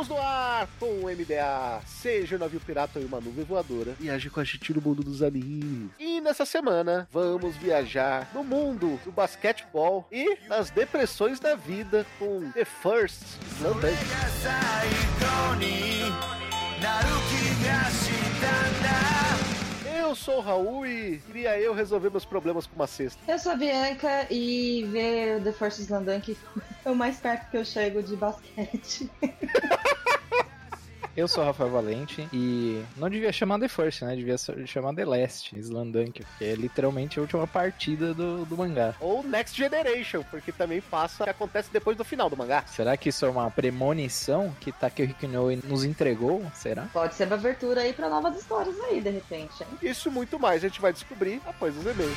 Estamos no ar com o MDA. Seja um navio pirata ou uma nuvem voadora, viaje com a gente no mundo dos animes. E nessa semana, vamos viajar no mundo do basquetebol e nas depressões da vida com The First Slam. Eu sou o Raul e queria eu resolver meus problemas com uma cesta. Eu sou a Bianca e ver The Force Slam Dunk é o mais perto que eu chego de basquete. Eu sou o Rafael Valente e não devia chamar The First, né? Devia chamar The Last, Slandunk, porque é literalmente a última partida do, do mangá. Ou Next Generation, porque também passa o que acontece depois do final do mangá. Será que isso é uma premonição que Takehiko Inoue nos entregou? Será? Pode ser uma abertura aí pra novas histórias aí, de repente, hein? Isso e muito mais a gente vai descobrir após os e-mails.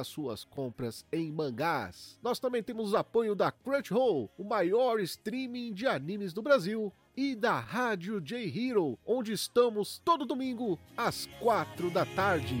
nas suas compras em mangás. Nós também temos o apoio da Crunchyroll, o maior streaming de animes do Brasil. E da Rádio J Hero, onde estamos todo domingo às 4 da tarde.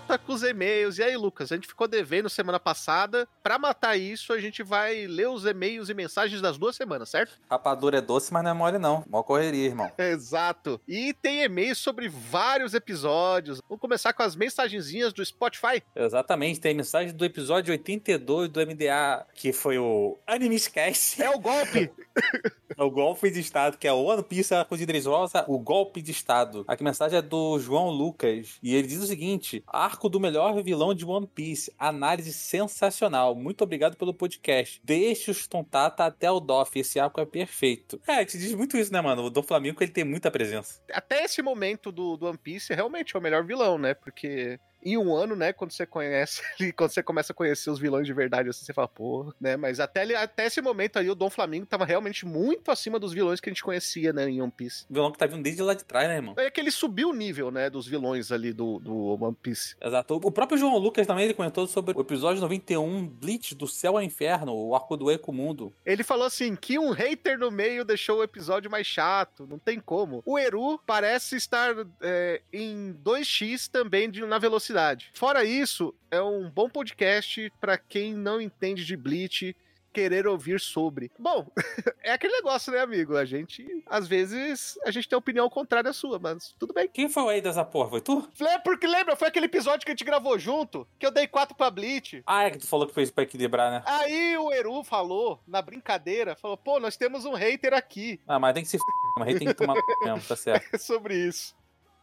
Volta com os e-mails. E aí, Lucas, a gente ficou devendo semana passada. Pra matar isso, a gente vai ler os e-mails e mensagens das duas semanas, certo? Rapadura é doce, mas não é mole não. Mó correria, irmão. Exato. E tem e-mails sobre vários episódios. Vamos começar com as mensagenzinhas do Spotify. Exatamente, tem mensagem do episódio 82 do MDA, que foi o Animescast. É o golpe! o golpe de estado, que é o One Piece, a coisa de rosa, o golpe de estado. Aqui a mensagem é do João Lucas, e ele diz o seguinte, arco do melhor vilão de One Piece, análise sensacional, muito obrigado pelo podcast. Deixe os Tontata até o Doff, esse arco é perfeito. É, te diz muito isso, né, mano? O do Flamengo, ele tem muita presença. Até esse momento do, do One Piece, realmente é o melhor vilão, né? Porque em um ano, né, quando você conhece, quando você começa a conhecer os vilões de verdade, assim, você fala, pô, né? Mas até, até esse momento aí, o Dom Flamingo tava realmente muito acima dos vilões que a gente conhecia, né, em One Piece. Vilão que tá vindo desde lá de trás, né, irmão? É que ele subiu o nível, né, dos vilões ali do, do One Piece. Exato. O próprio João Lucas também ele comentou sobre o episódio 91, Bleach do Céu ao Inferno, o arco do Eco Mundo. Ele falou assim, que um hater no meio deixou o episódio mais chato, não tem como. O Eru parece estar é, em 2x também de, na velocidade. Fora isso, é um bom podcast pra quem não entende de Bleach querer ouvir sobre. Bom, é aquele negócio, né, amigo? A gente, às vezes, a gente tem opinião contrária à sua, mas tudo bem. Quem foi o aí dessa porra? Foi tu? É porque lembra, foi aquele episódio que a gente gravou junto, que eu dei 4 pra Bleach. Ah, é que tu falou que fez pra equilibrar, né? Aí o Eru falou, na brincadeira, falou, pô, nós temos um hater aqui. Ah, mas tem que se f... Mas tem que tomar mesmo, tá certo. sobre isso.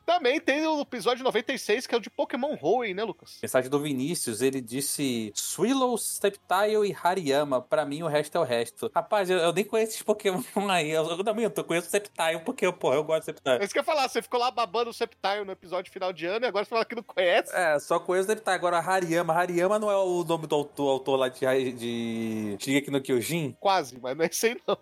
Também tem o episódio 96, que é o de Pokémon Hoenn, né, Lucas? Mensagem do Vinícius, ele disse Swallow, Sceptile e Hariyama. Pra mim, o resto é o resto. Rapaz, eu, eu nem conheço esses Pokémon aí. Eu, eu também eu tô- conheço o Sceptile, porque, porra, eu gosto É Sceptile. isso que eu ia falar, você ficou lá babando o Sceptile no episódio final de ano e agora você fala que não conhece. É, só conheço o Sceptile. Agora, Hariyama. Hariyama não é o nome do autor, autor lá de, de Shigeki no Kyojin? Quase, mas não é esse aí não.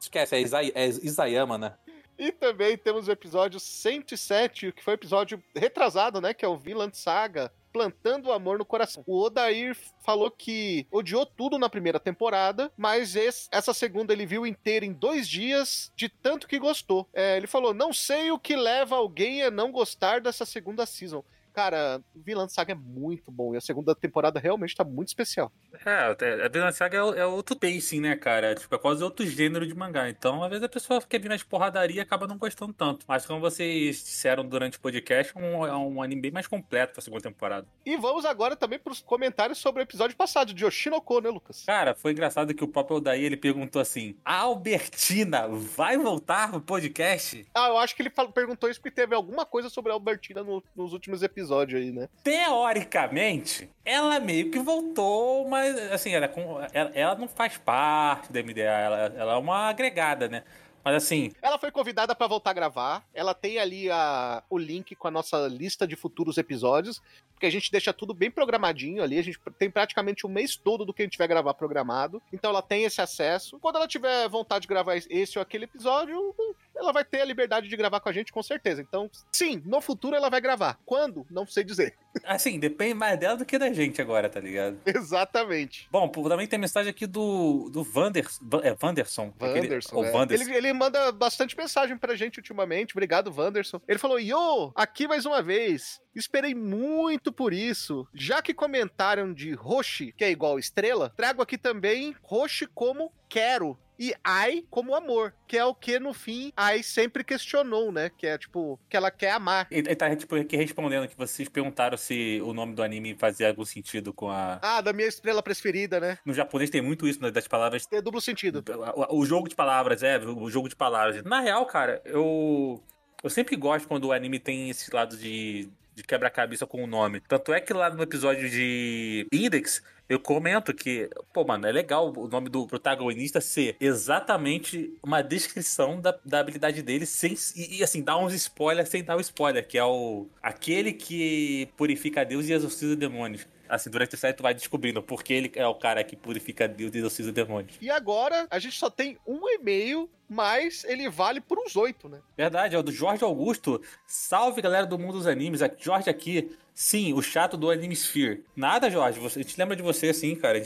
Esquece, é, Isai, é Isayama, né? E também temos o episódio 107, que foi o episódio retrasado, né? Que é o Vinland Saga. Plantando o amor no coração. O Odair falou que odiou tudo na primeira temporada, mas esse- essa segunda ele viu inteira em dois dias, de tanto que gostou. É, ele falou: Não sei o que leva alguém a não gostar dessa segunda season. Cara, Vinland Saga é muito bom e a segunda temporada realmente tá muito especial. É, a Vinland Saga é, é outro pacing, né, cara? Tipo, é quase outro gênero de mangá. Então, às vezes a pessoa quer vir mais porradaria e acaba não gostando tanto. Mas como vocês disseram durante o podcast, é um, é um anime bem mais completo pra segunda temporada. E vamos agora também pros comentários sobre o episódio passado de Oshinoko, né, Lucas? Cara, foi engraçado que o próprio Odaí, ele perguntou assim, a Albertina vai voltar pro podcast? Ah, eu acho que ele perguntou isso porque teve alguma coisa sobre a Albertina no- nos últimos episódios aí, né? Teoricamente, ela meio que voltou, mas assim, ela, é ela, ela não faz parte da MDA, ela, ela é uma agregada, né? Mas assim, Ela foi convidada pra voltar a gravar. Ela tem ali a, o link com a nossa lista de futuros episódios, porque a gente deixa tudo bem programadinho ali. A gente tem praticamente o mês todo do que a gente vai gravar programado. Então ela tem esse acesso. Quando ela tiver vontade de gravar esse ou aquele episódio, ela vai ter a liberdade de gravar com a gente, com certeza. Então, sim, no futuro ela vai gravar. Quando? Não sei dizer. assim, depende mais dela do que da gente agora, tá ligado? Exatamente. Bom, também tem mensagem aqui do, do Vanders, Va- é Wanderson. aquele- Wanderson, ou é. Ele, ele manda bastante mensagem pra gente ultimamente. Obrigado, Wanderson. Ele falou: Yo, aqui mais uma vez. Esperei muito por isso. Já que comentaram de Roshi, que é igual estrela, trago aqui também Roshi como quero. E Ai como amor, que é o que no fim Ai sempre questionou, né? Que é tipo, que ela quer amar. Ele ele tá tipo, aqui respondendo que vocês perguntaram se o nome do anime fazia algum sentido com a. Ah, da minha estrela preferida, né? No japonês tem muito isso, né, das palavras Tem duplo sentido. O, o jogo de palavras, é, o jogo de palavras. Na real, cara, eu. Eu sempre gosto quando o anime tem esse lado de, de quebra-cabeça com o nome. Tanto é que lá no episódio de Index, eu comento que, pô, mano, é legal o nome do protagonista ser exatamente uma descrição da, da habilidade dele, sem, e, e, assim, dar uns spoilers sem dar o spoiler, que é o. aquele que purifica Deus e exorciza demônios. Assim, durante a série tu vai descobrindo porque ele é o cara que purifica Deus e exorciza demônios. E agora a gente só tem um e-mail, mas ele vale por uns oito, né? Verdade, é o do Jorge Augusto. Salve, galera do mundo dos animes. Aqui- Jorge aqui. Sim, o chato do Anime Sphere. Nada, Jorge. Você, a gente lembra de você, sim, cara.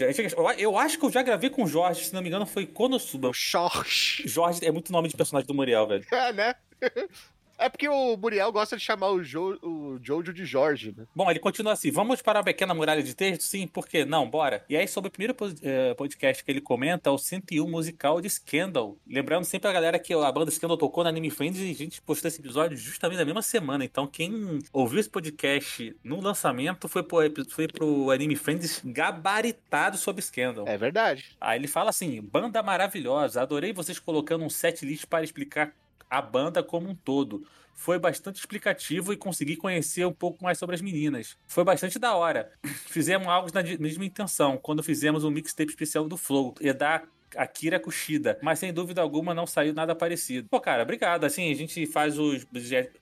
Eu acho que eu já gravei com o Jorge, se não me engano, foi Konosuba. Jorge. Jorge é muito nome de personagem do Muriel, velho. É, né? É porque o Muriel gosta de chamar o, jo, o Jojo de Jorge, né? Bom, ele continua assim: vamos para a pequena muralha de texto? Sim, por quê? Não, bora. E aí, sobre o primeiro eh, podcast que ele comenta, é o 101 musical de Scandal. Lembrando sempre a galera que a banda Scandal tocou na Anime Friends e a gente postou esse episódio justamente na mesma semana. Então, quem ouviu esse podcast no lançamento foi pro, foi pro Anime Friends gabaritado sobre Scandal. É verdade. Aí ele fala assim: banda maravilhosa, adorei vocês colocando um set list para explicar a banda como um todo. Foi bastante explicativo e consegui conhecer um pouco mais sobre as meninas. Foi bastante da hora. Fizemos algo na mesma intenção, quando fizemos um mixtape especial do Flow, e da Akira Kushida, mas sem dúvida alguma não saiu nada parecido. Pô, cara, obrigado. Assim, a gente faz os.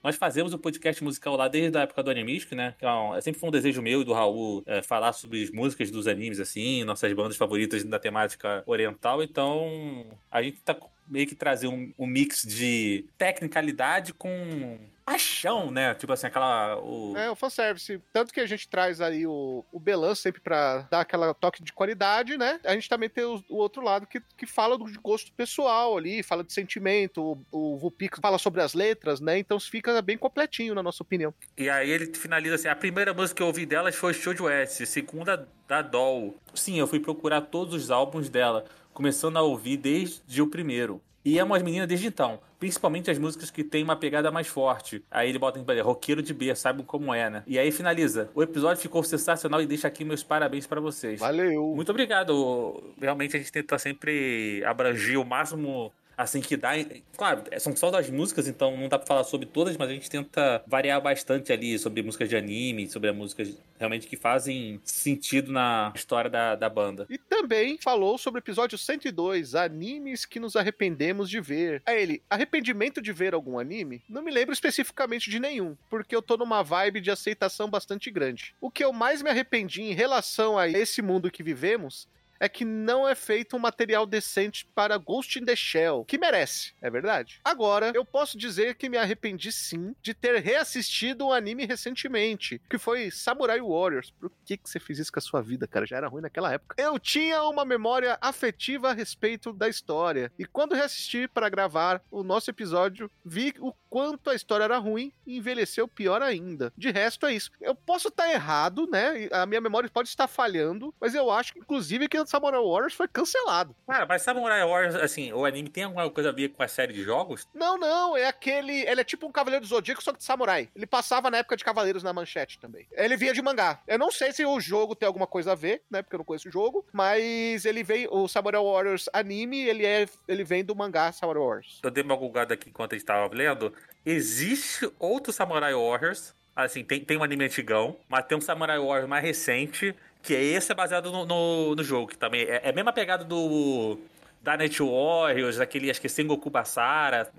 Nós fazemos o podcast musical lá desde a época do Animisco, né? É sempre foi um desejo meu e do Raul é, falar sobre as músicas dos animes, assim, nossas bandas favoritas da temática oriental. Então, a gente tá meio que trazer um, um mix de tecnicalidade com paixão, né? Tipo assim, aquela. O... É, o fanservice. Tanto que a gente traz aí o, o Belan sempre pra dar aquela toque de qualidade, né? A gente também tem o, o outro lado que, que fala do, de gosto pessoal ali, fala de sentimento. O, o Vupix fala sobre as letras, né? Então fica bem completinho, na nossa opinião. E aí ele finaliza assim: a primeira música que eu ouvi delas foi Show de West, segunda da Doll. Sim, eu fui procurar todos os álbuns dela, começando a ouvir desde o primeiro. E amo as meninas desde então, principalmente as músicas que tem uma pegada mais forte. Aí ele bota em roqueiro de B, sabe como é, né? E aí finaliza: o episódio ficou sensacional e deixa aqui meus parabéns pra vocês. Valeu. Muito obrigado. Realmente a gente tenta sempre abranger o máximo assim que dá. Claro, são só das músicas, então não dá pra falar sobre todas, mas a gente tenta variar bastante ali sobre músicas de anime, sobre músicas realmente que fazem sentido na história da, da banda. E também falou sobre o episódio 102, animes que nos arrependemos de ver. Aí ele, arrependimento de ver algum anime? Não me lembro especificamente de nenhum, porque eu tô numa vibe de aceitação bastante grande. O que eu mais me arrependi em relação a esse mundo que vivemos é que não é feito um material decente para Ghost in the Shell, que merece, é verdade? Agora, eu posso dizer que me arrependi sim de ter reassistido um anime recentemente, que foi Samurai Warriors. Por que, que você fez isso com a sua vida, cara? Já era ruim naquela época. Eu tinha uma memória afetiva a respeito da história, e quando reassisti para gravar o nosso episódio, vi o quanto a história era ruim e envelheceu pior ainda. De resto, é isso. Eu posso estar errado, né? A minha memória pode estar falhando, mas eu acho que, inclusive, que o Samurai Warriors foi cancelado. Cara, mas Samurai Warriors, assim, o anime tem alguma coisa a ver com a série de jogos? Não, não, é aquele. Ele é tipo um Cavaleiro do Zodíaco, só que de samurai. Ele passava na época de Cavaleiros na manchete também. Ele vinha de mangá. Eu não sei se o jogo tem alguma coisa a ver, né? Porque eu não conheço o jogo, mas ele vem. O Samurai Warriors anime, ele, é, ele vem do mangá Samurai Warriors. Eu dei uma gulgada aqui enquanto a gente tava lendo. Existe outro Samurai Warriors. Assim, tem, tem um anime antigão, mas tem um Samurai Warriors mais recente, que é esse é baseado no, no, no jogo, que também é, é a mesma pegada do da Night Warriors, aquele, acho que é Sengoku Basara,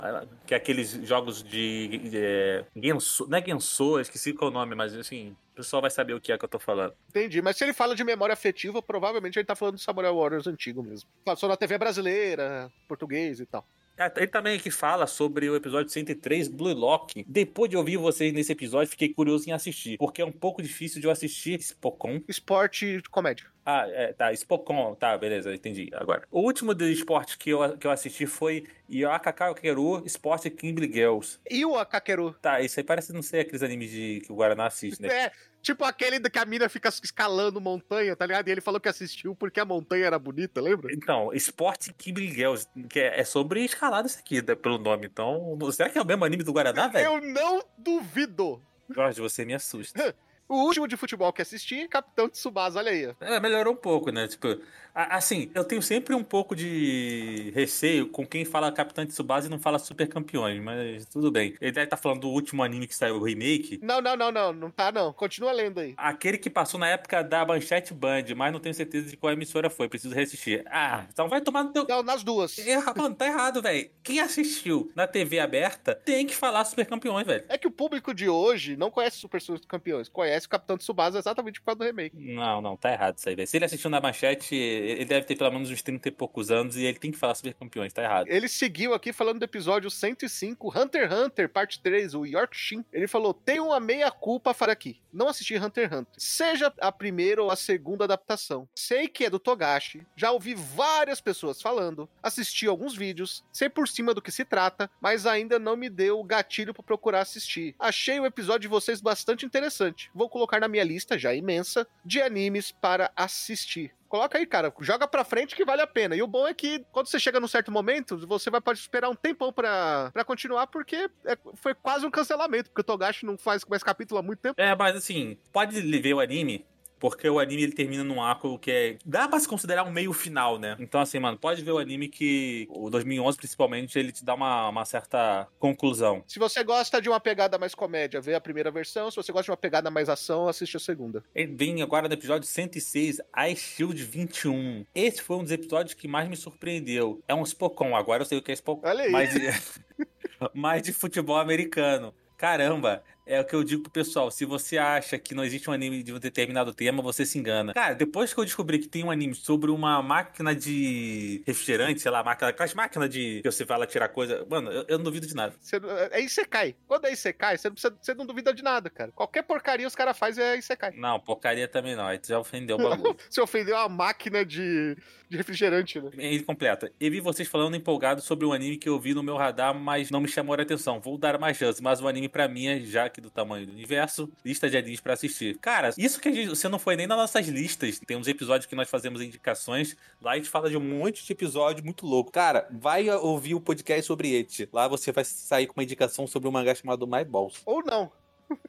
que é aqueles jogos de, de é, Genso, não é Genso, esqueci qual é o nome, mas assim, o pessoal vai saber o que é que eu tô falando. Entendi, mas se ele fala de memória afetiva, provavelmente ele tá falando do Samurai Warriors antigo mesmo. Passou na TV brasileira, português e tal. Ah, Ele também aqui fala sobre o episódio 103, Blue Lock. Depois de ouvir vocês nesse episódio, fiquei curioso em assistir, porque é um pouco difícil de eu assistir Spokon. Esporte de comédia. Ah, é, tá, Spokon, tá, beleza, entendi agora. O último do esporte que eu, que eu assisti foi Yoakakakeru Sport Kimberly Girls. E o Akakeru? Tá, isso aí parece não ser aqueles animes de, que o Guaraná assiste, né? É, tipo aquele que a mina fica escalando montanha, tá ligado? E ele falou que assistiu porque a montanha era bonita, lembra? Então, Sport Kimberly Girls, que é, é sobre escalada isso aqui, né, pelo nome. Então, será que é o mesmo anime do Guaraná, velho? Eu não duvido. Jorge, você me assusta. O último de futebol que assisti, Capitão Tsubasa, olha aí. É, melhorou um pouco, né? Tipo, assim, eu tenho sempre um pouco de receio com quem fala Capitão Tsubasa e não fala Super Campeões, mas tudo bem. Ele deve estar falando do último anime que saiu, o remake. Não, não, não, não, não tá não. Continua lendo aí. Aquele que passou na época da Manchete Band, mas não tenho certeza de qual emissora foi, preciso reassistir. Ah, então vai tomar no teu. Não, nas duas. Erra, mano, tá errado, velho. Quem assistiu na TV aberta tem que falar Super Campeões, velho. É que o público de hoje não conhece Super Campeões, conhece o Capitão Tsubasa exatamente por causa do remake. Não, não, tá errado isso aí, velho. Se ele assistiu na manchete, ele deve ter pelo menos uns 30 e poucos anos e ele tem que falar Super Campeões, tá errado. Ele seguiu aqui falando do episódio 105, Hunter x Hunter, parte 3, o York Shin. Ele falou: tem uma meia-culpa para aqui. Não assisti Hunter x Hunter. Seja a primeira ou a segunda adaptação. Sei que é do Togashi, já ouvi várias pessoas falando, assisti alguns vídeos, sei por cima do que se trata, mas ainda não me deu o gatilho para procurar assistir. Achei o episódio de vocês bastante interessante. Vou colocar na minha lista, já imensa, de animes para assistir. Coloca aí, cara. Joga pra frente que vale a pena. E o bom é que quando você chega num certo momento, você vai pode esperar um tempão pra, pra continuar, porque é- foi quase um cancelamento, porque o Togashi não faz mais capítulo há muito tempo. É, mas assim, pode ver o anime, porque o anime ele termina num arco que é. Dá pra se considerar um meio final, né? Então, assim, mano, pode ver o anime que o 2011, principalmente, ele te dá uma, uma certa conclusão. Se você gosta de uma pegada mais comédia, vê a primeira versão. Se você gosta de uma pegada mais ação, assiste a segunda. Ele vem agora no episódio 106, Ice Shield 21. Esse foi um dos episódios que mais me surpreendeu. É um Spokon, agora eu sei o que é Spokon. Olha aí. Mas de, mas de futebol americano. Caramba, é o que eu digo pro pessoal. Se você acha que não existe um anime de um determinado tema, você se engana. Cara, depois que eu descobri que tem um anime sobre uma máquina de refrigerante, sei lá, máquina, aquelas máquinas de que você vai lá tirar coisa. Mano, eu, eu não duvido de nada. Você, é Isekai. Quando é Isekai, você não, precisa, você não duvida de nada, cara. Qualquer porcaria os caras fazem é Isekai. Não, porcaria também não. Aí tu já ofendeu o bagulho. Você ofendeu a máquina de, de refrigerante, né? Ele completa. E vi vocês falando empolgado sobre um anime que eu vi no meu radar, mas não me chamou a atenção. Vou dar mais chance, mas o anime pra mim é já que do tamanho do universo, lista de animes pra assistir. Cara, isso que a gente, você não foi nem nas nossas listas. Tem uns episódios que nós fazemos indicações. Lá a gente fala de um monte de episódio muito louco. Cara, vai ouvir o podcast sobre Eti. Lá você vai sair com uma indicação sobre um mangá chamado My Balls. Ou não.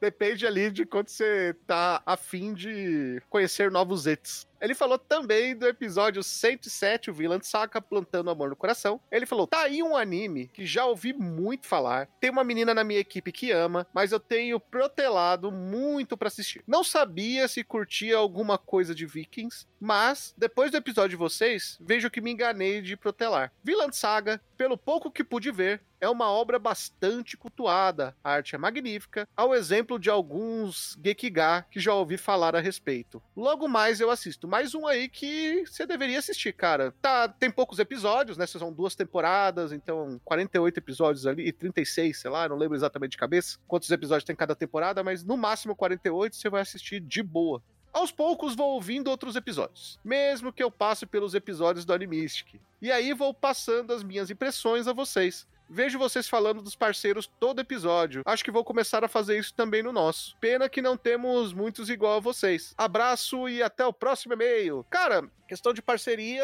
Depende ali de quando você tá afim de conhecer novos ets. Ele falou também do episódio 107, o Vilã Saga plantando amor no coração. Ele falou: tá aí um anime que já ouvi muito falar. Tem uma menina na minha equipe que ama, mas eu tenho protelado muito pra assistir. Não sabia se curtia alguma coisa de Vikings, mas depois do episódio de vocês, vejo que me enganei de protelar. Vilã Saga, pelo pouco que pude ver, é uma obra bastante cultuada. A arte é magnífica, ao exemplo de alguns Gekiga que já ouvi falar a respeito. Logo mais eu assisto. Mais um aí que você deveria assistir, cara. Tá, tem poucos episódios, né? São duas temporadas, então 48 episódios ali e 36, sei lá, não lembro exatamente de cabeça quantos episódios tem cada temporada, mas no máximo 48 você vai assistir de boa. Aos poucos vou ouvindo outros episódios, mesmo que eu passe pelos episódios do Animistic. E aí vou passando as minhas impressões a vocês. Vejo vocês falando dos parceiros todo episódio. Acho que vou começar a fazer isso também no nosso. Pena que não temos muitos igual a vocês. Abraço e até o próximo e-mail. Cara, questão de parceria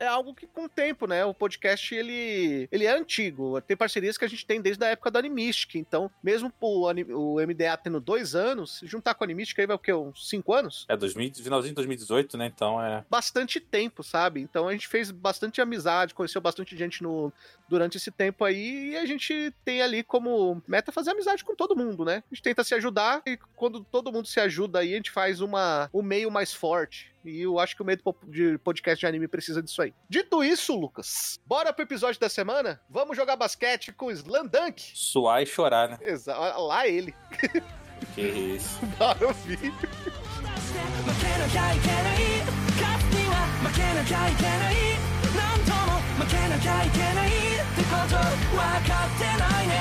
é algo que com o tempo, né? O podcast ele, ele é antigo. Tem parcerias que a gente tem desde a época do Animistic. Então, mesmo o, o MDA tendo dois anos, juntar com o Animistic aí vai o quê? Uns cinco anos? É 2000, finalzinho de 2018, né? Então é. bastante tempo, sabe? Então a gente fez bastante amizade, conheceu bastante gente no, durante esse tempo aí e a gente tem ali como meta fazer amizade com todo mundo, né? A gente tenta se ajudar e quando todo mundo se ajuda aí, a gente faz uma, um meio mais forte. E eu acho que o meio do po- de podcast de anime precisa disso aí. Dito isso, Lucas, bora pro episódio da semana? Vamos jogar basquete com Slandunk? Suar e chorar, né? Exato, lá ele. Que isso. Bora ouvir. 負けなきゃいけない勝つには負けなきゃいけない何度も負けなきゃいけないってこと分かってないね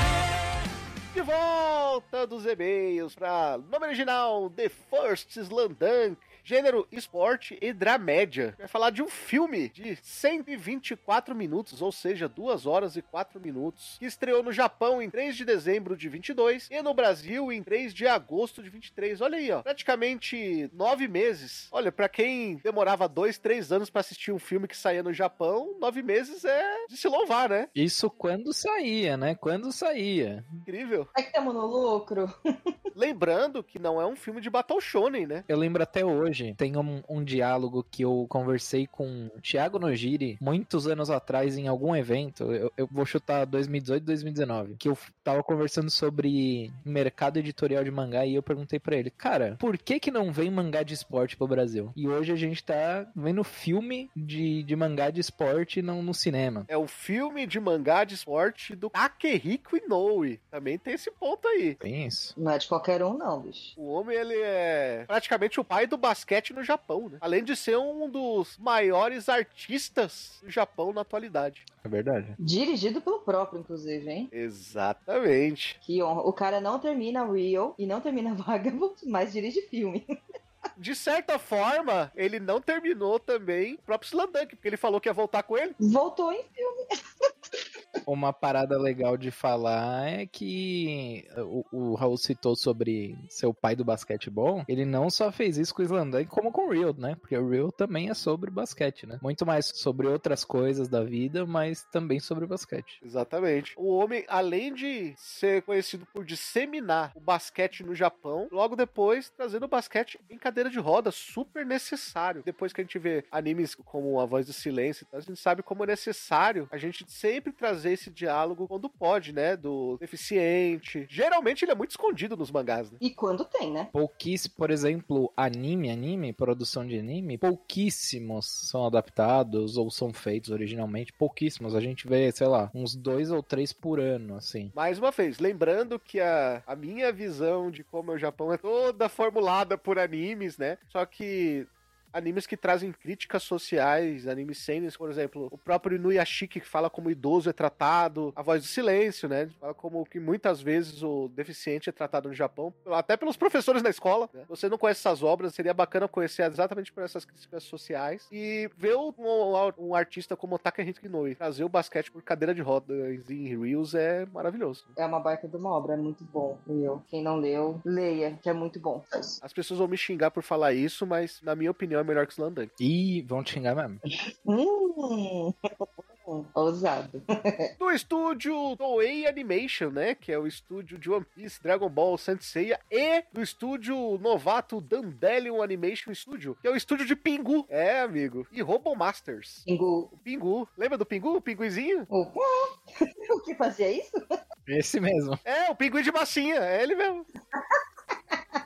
De volta dos e-mails para nome original The First Slandunk, gênero esporte e dramédia. Vai falar de um filme de 124 minutos, ou seja, 2 horas e 4 minutos, que estreou no Japão em 3 de dezembro de 22 e no Brasil em 3 de agosto de 23. Olha aí, ó, praticamente 9 meses. Olha, para quem demorava 2, 3 anos para assistir um filme que saía no Japão, 9 meses é de se louvar, né? Isso quando saía, né? Quando saía. Incrível. É que estamos no lucro. Lembrando que não é um filme de Battle Shonen, né? Eu lembro até hoje, tem um, um diálogo que eu conversei com o Thiago Nojiri muitos anos atrás em algum evento. Eu, eu vou chutar 2018, 2019. Que eu tava conversando sobre mercado editorial de mangá e eu perguntei pra ele, cara, por que que não vem mangá de esporte pro Brasil? E hoje a gente tá vendo filme de, de mangá de esporte no, no cinema. É o filme de mangá de esporte do Takehiko Inoue. Também tem esse ponto aí. Tem isso. Não é de qualquer um, não, bicho. O homem, ele é praticamente o pai do basquete no Japão, né? Além de ser um dos maiores artistas do Japão na atualidade. É verdade. Dirigido pelo próprio, inclusive, hein? Exatamente. Que honra. O cara não termina Real e não termina Vagabond, mas dirige filme. De certa forma, ele não terminou também o próprio Slandunk, porque ele falou que ia voltar com ele. Voltou em Uma parada legal de falar é que o, o Raul citou sobre ser o pai do basquetebol. Ele não só fez isso com o Slandan, como com o Real, né? Porque o Real também é sobre basquete, né? Muito mais sobre outras coisas da vida, mas também sobre basquete. Exatamente. O homem, além de ser conhecido por disseminar o basquete no Japão, logo depois trazendo o basquete em cadeira de roda, super necessário. Depois que a gente vê animes como A Voz do Silêncio, a gente sabe como é necessário a gente sempre trazer esse diálogo quando pode, né? Do deficiente. Geralmente ele é muito escondido nos mangás, né? E quando tem, né? Pouquíssimo, por exemplo, anime, anime, produção de anime, pouquíssimos são adaptados ou são feitos originalmente. Pouquíssimos. A gente vê, sei lá, uns dois ou três por ano, assim. Mais uma vez, lembrando que a, a minha visão de como é o Japão é toda formulada por animes, né? Só que animes que trazem críticas sociais, animes cenas, por exemplo, o próprio Inuyashiki que fala como o idoso é tratado, a voz do silêncio, né? Fala como que muitas vezes o deficiente é tratado no Japão, até pelos professores na escola. Né? Você não conhece essas obras, seria bacana conhecer exatamente por essas críticas sociais e ver um, um, um artista como o Takahito Inoue trazer o basquete por cadeira de rodas em Reels é maravilhoso. É uma baita de uma obra, é muito bom. Real. Quem não leu, leia, que é muito bom. As pessoas vão me xingar por falar isso, mas na minha opinião é melhor que Slandunk. E vão te xingar mesmo. Hum. Ousado. Do estúdio Toei Animation, né? Que é o estúdio de One Piece, Dragon Ball, Saint Seiya. E do estúdio novato Dandelion Animation Studio, que é o estúdio de Pingu. É, amigo. E Robo Masters. Pingu. O Pingu. Lembra do Pingu? O Pinguizinho? O, o que fazia isso? Esse mesmo. É, o Pinguim de massinha. É ele mesmo.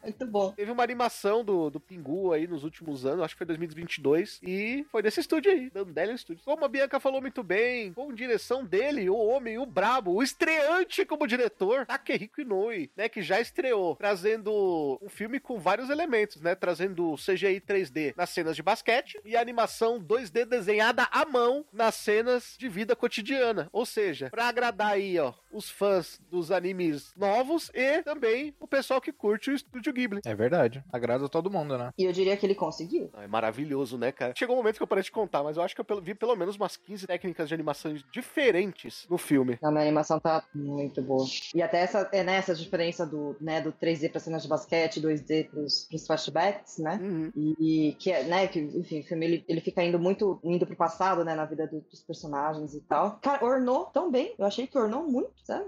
Muito bom. Teve uma animação do, do Pingu aí nos últimos anos, acho que foi 2022, e foi desse estúdio aí, Dandelion Studios. Como a Bianca falou muito bem, com direção dele, o homem, o brabo, o estreante como diretor, Takehiko Inoue, né, que já estreou, trazendo um filme com vários elementos, né, trazendo CGI 3D nas cenas de basquete e animação 2D desenhada à mão nas cenas de vida cotidiana. Ou seja, pra agradar aí, ó, os fãs dos animes novos e também o pessoal que curte o estúdio Estúdio Ghibli. É verdade. Agrada todo mundo, né? E eu diria que ele conseguiu. Ah, É maravilhoso, né, cara? Chegou um momento que eu parei de contar, mas eu acho que eu vi pelo menos umas 15 técnicas de animação diferentes no filme. A minha animação tá muito boa. E até essa, é nessa diferença do, né, do 3D pra cenas de basquete, 2D pros, pros flashbacks, né? Uhum. E que é, né, que, enfim, o filme ele, ele fica indo muito, indo pro passado, né, na vida do- dos personagens e tal. Cara, ornou tão bem. Eu achei que ornou muito, sabe?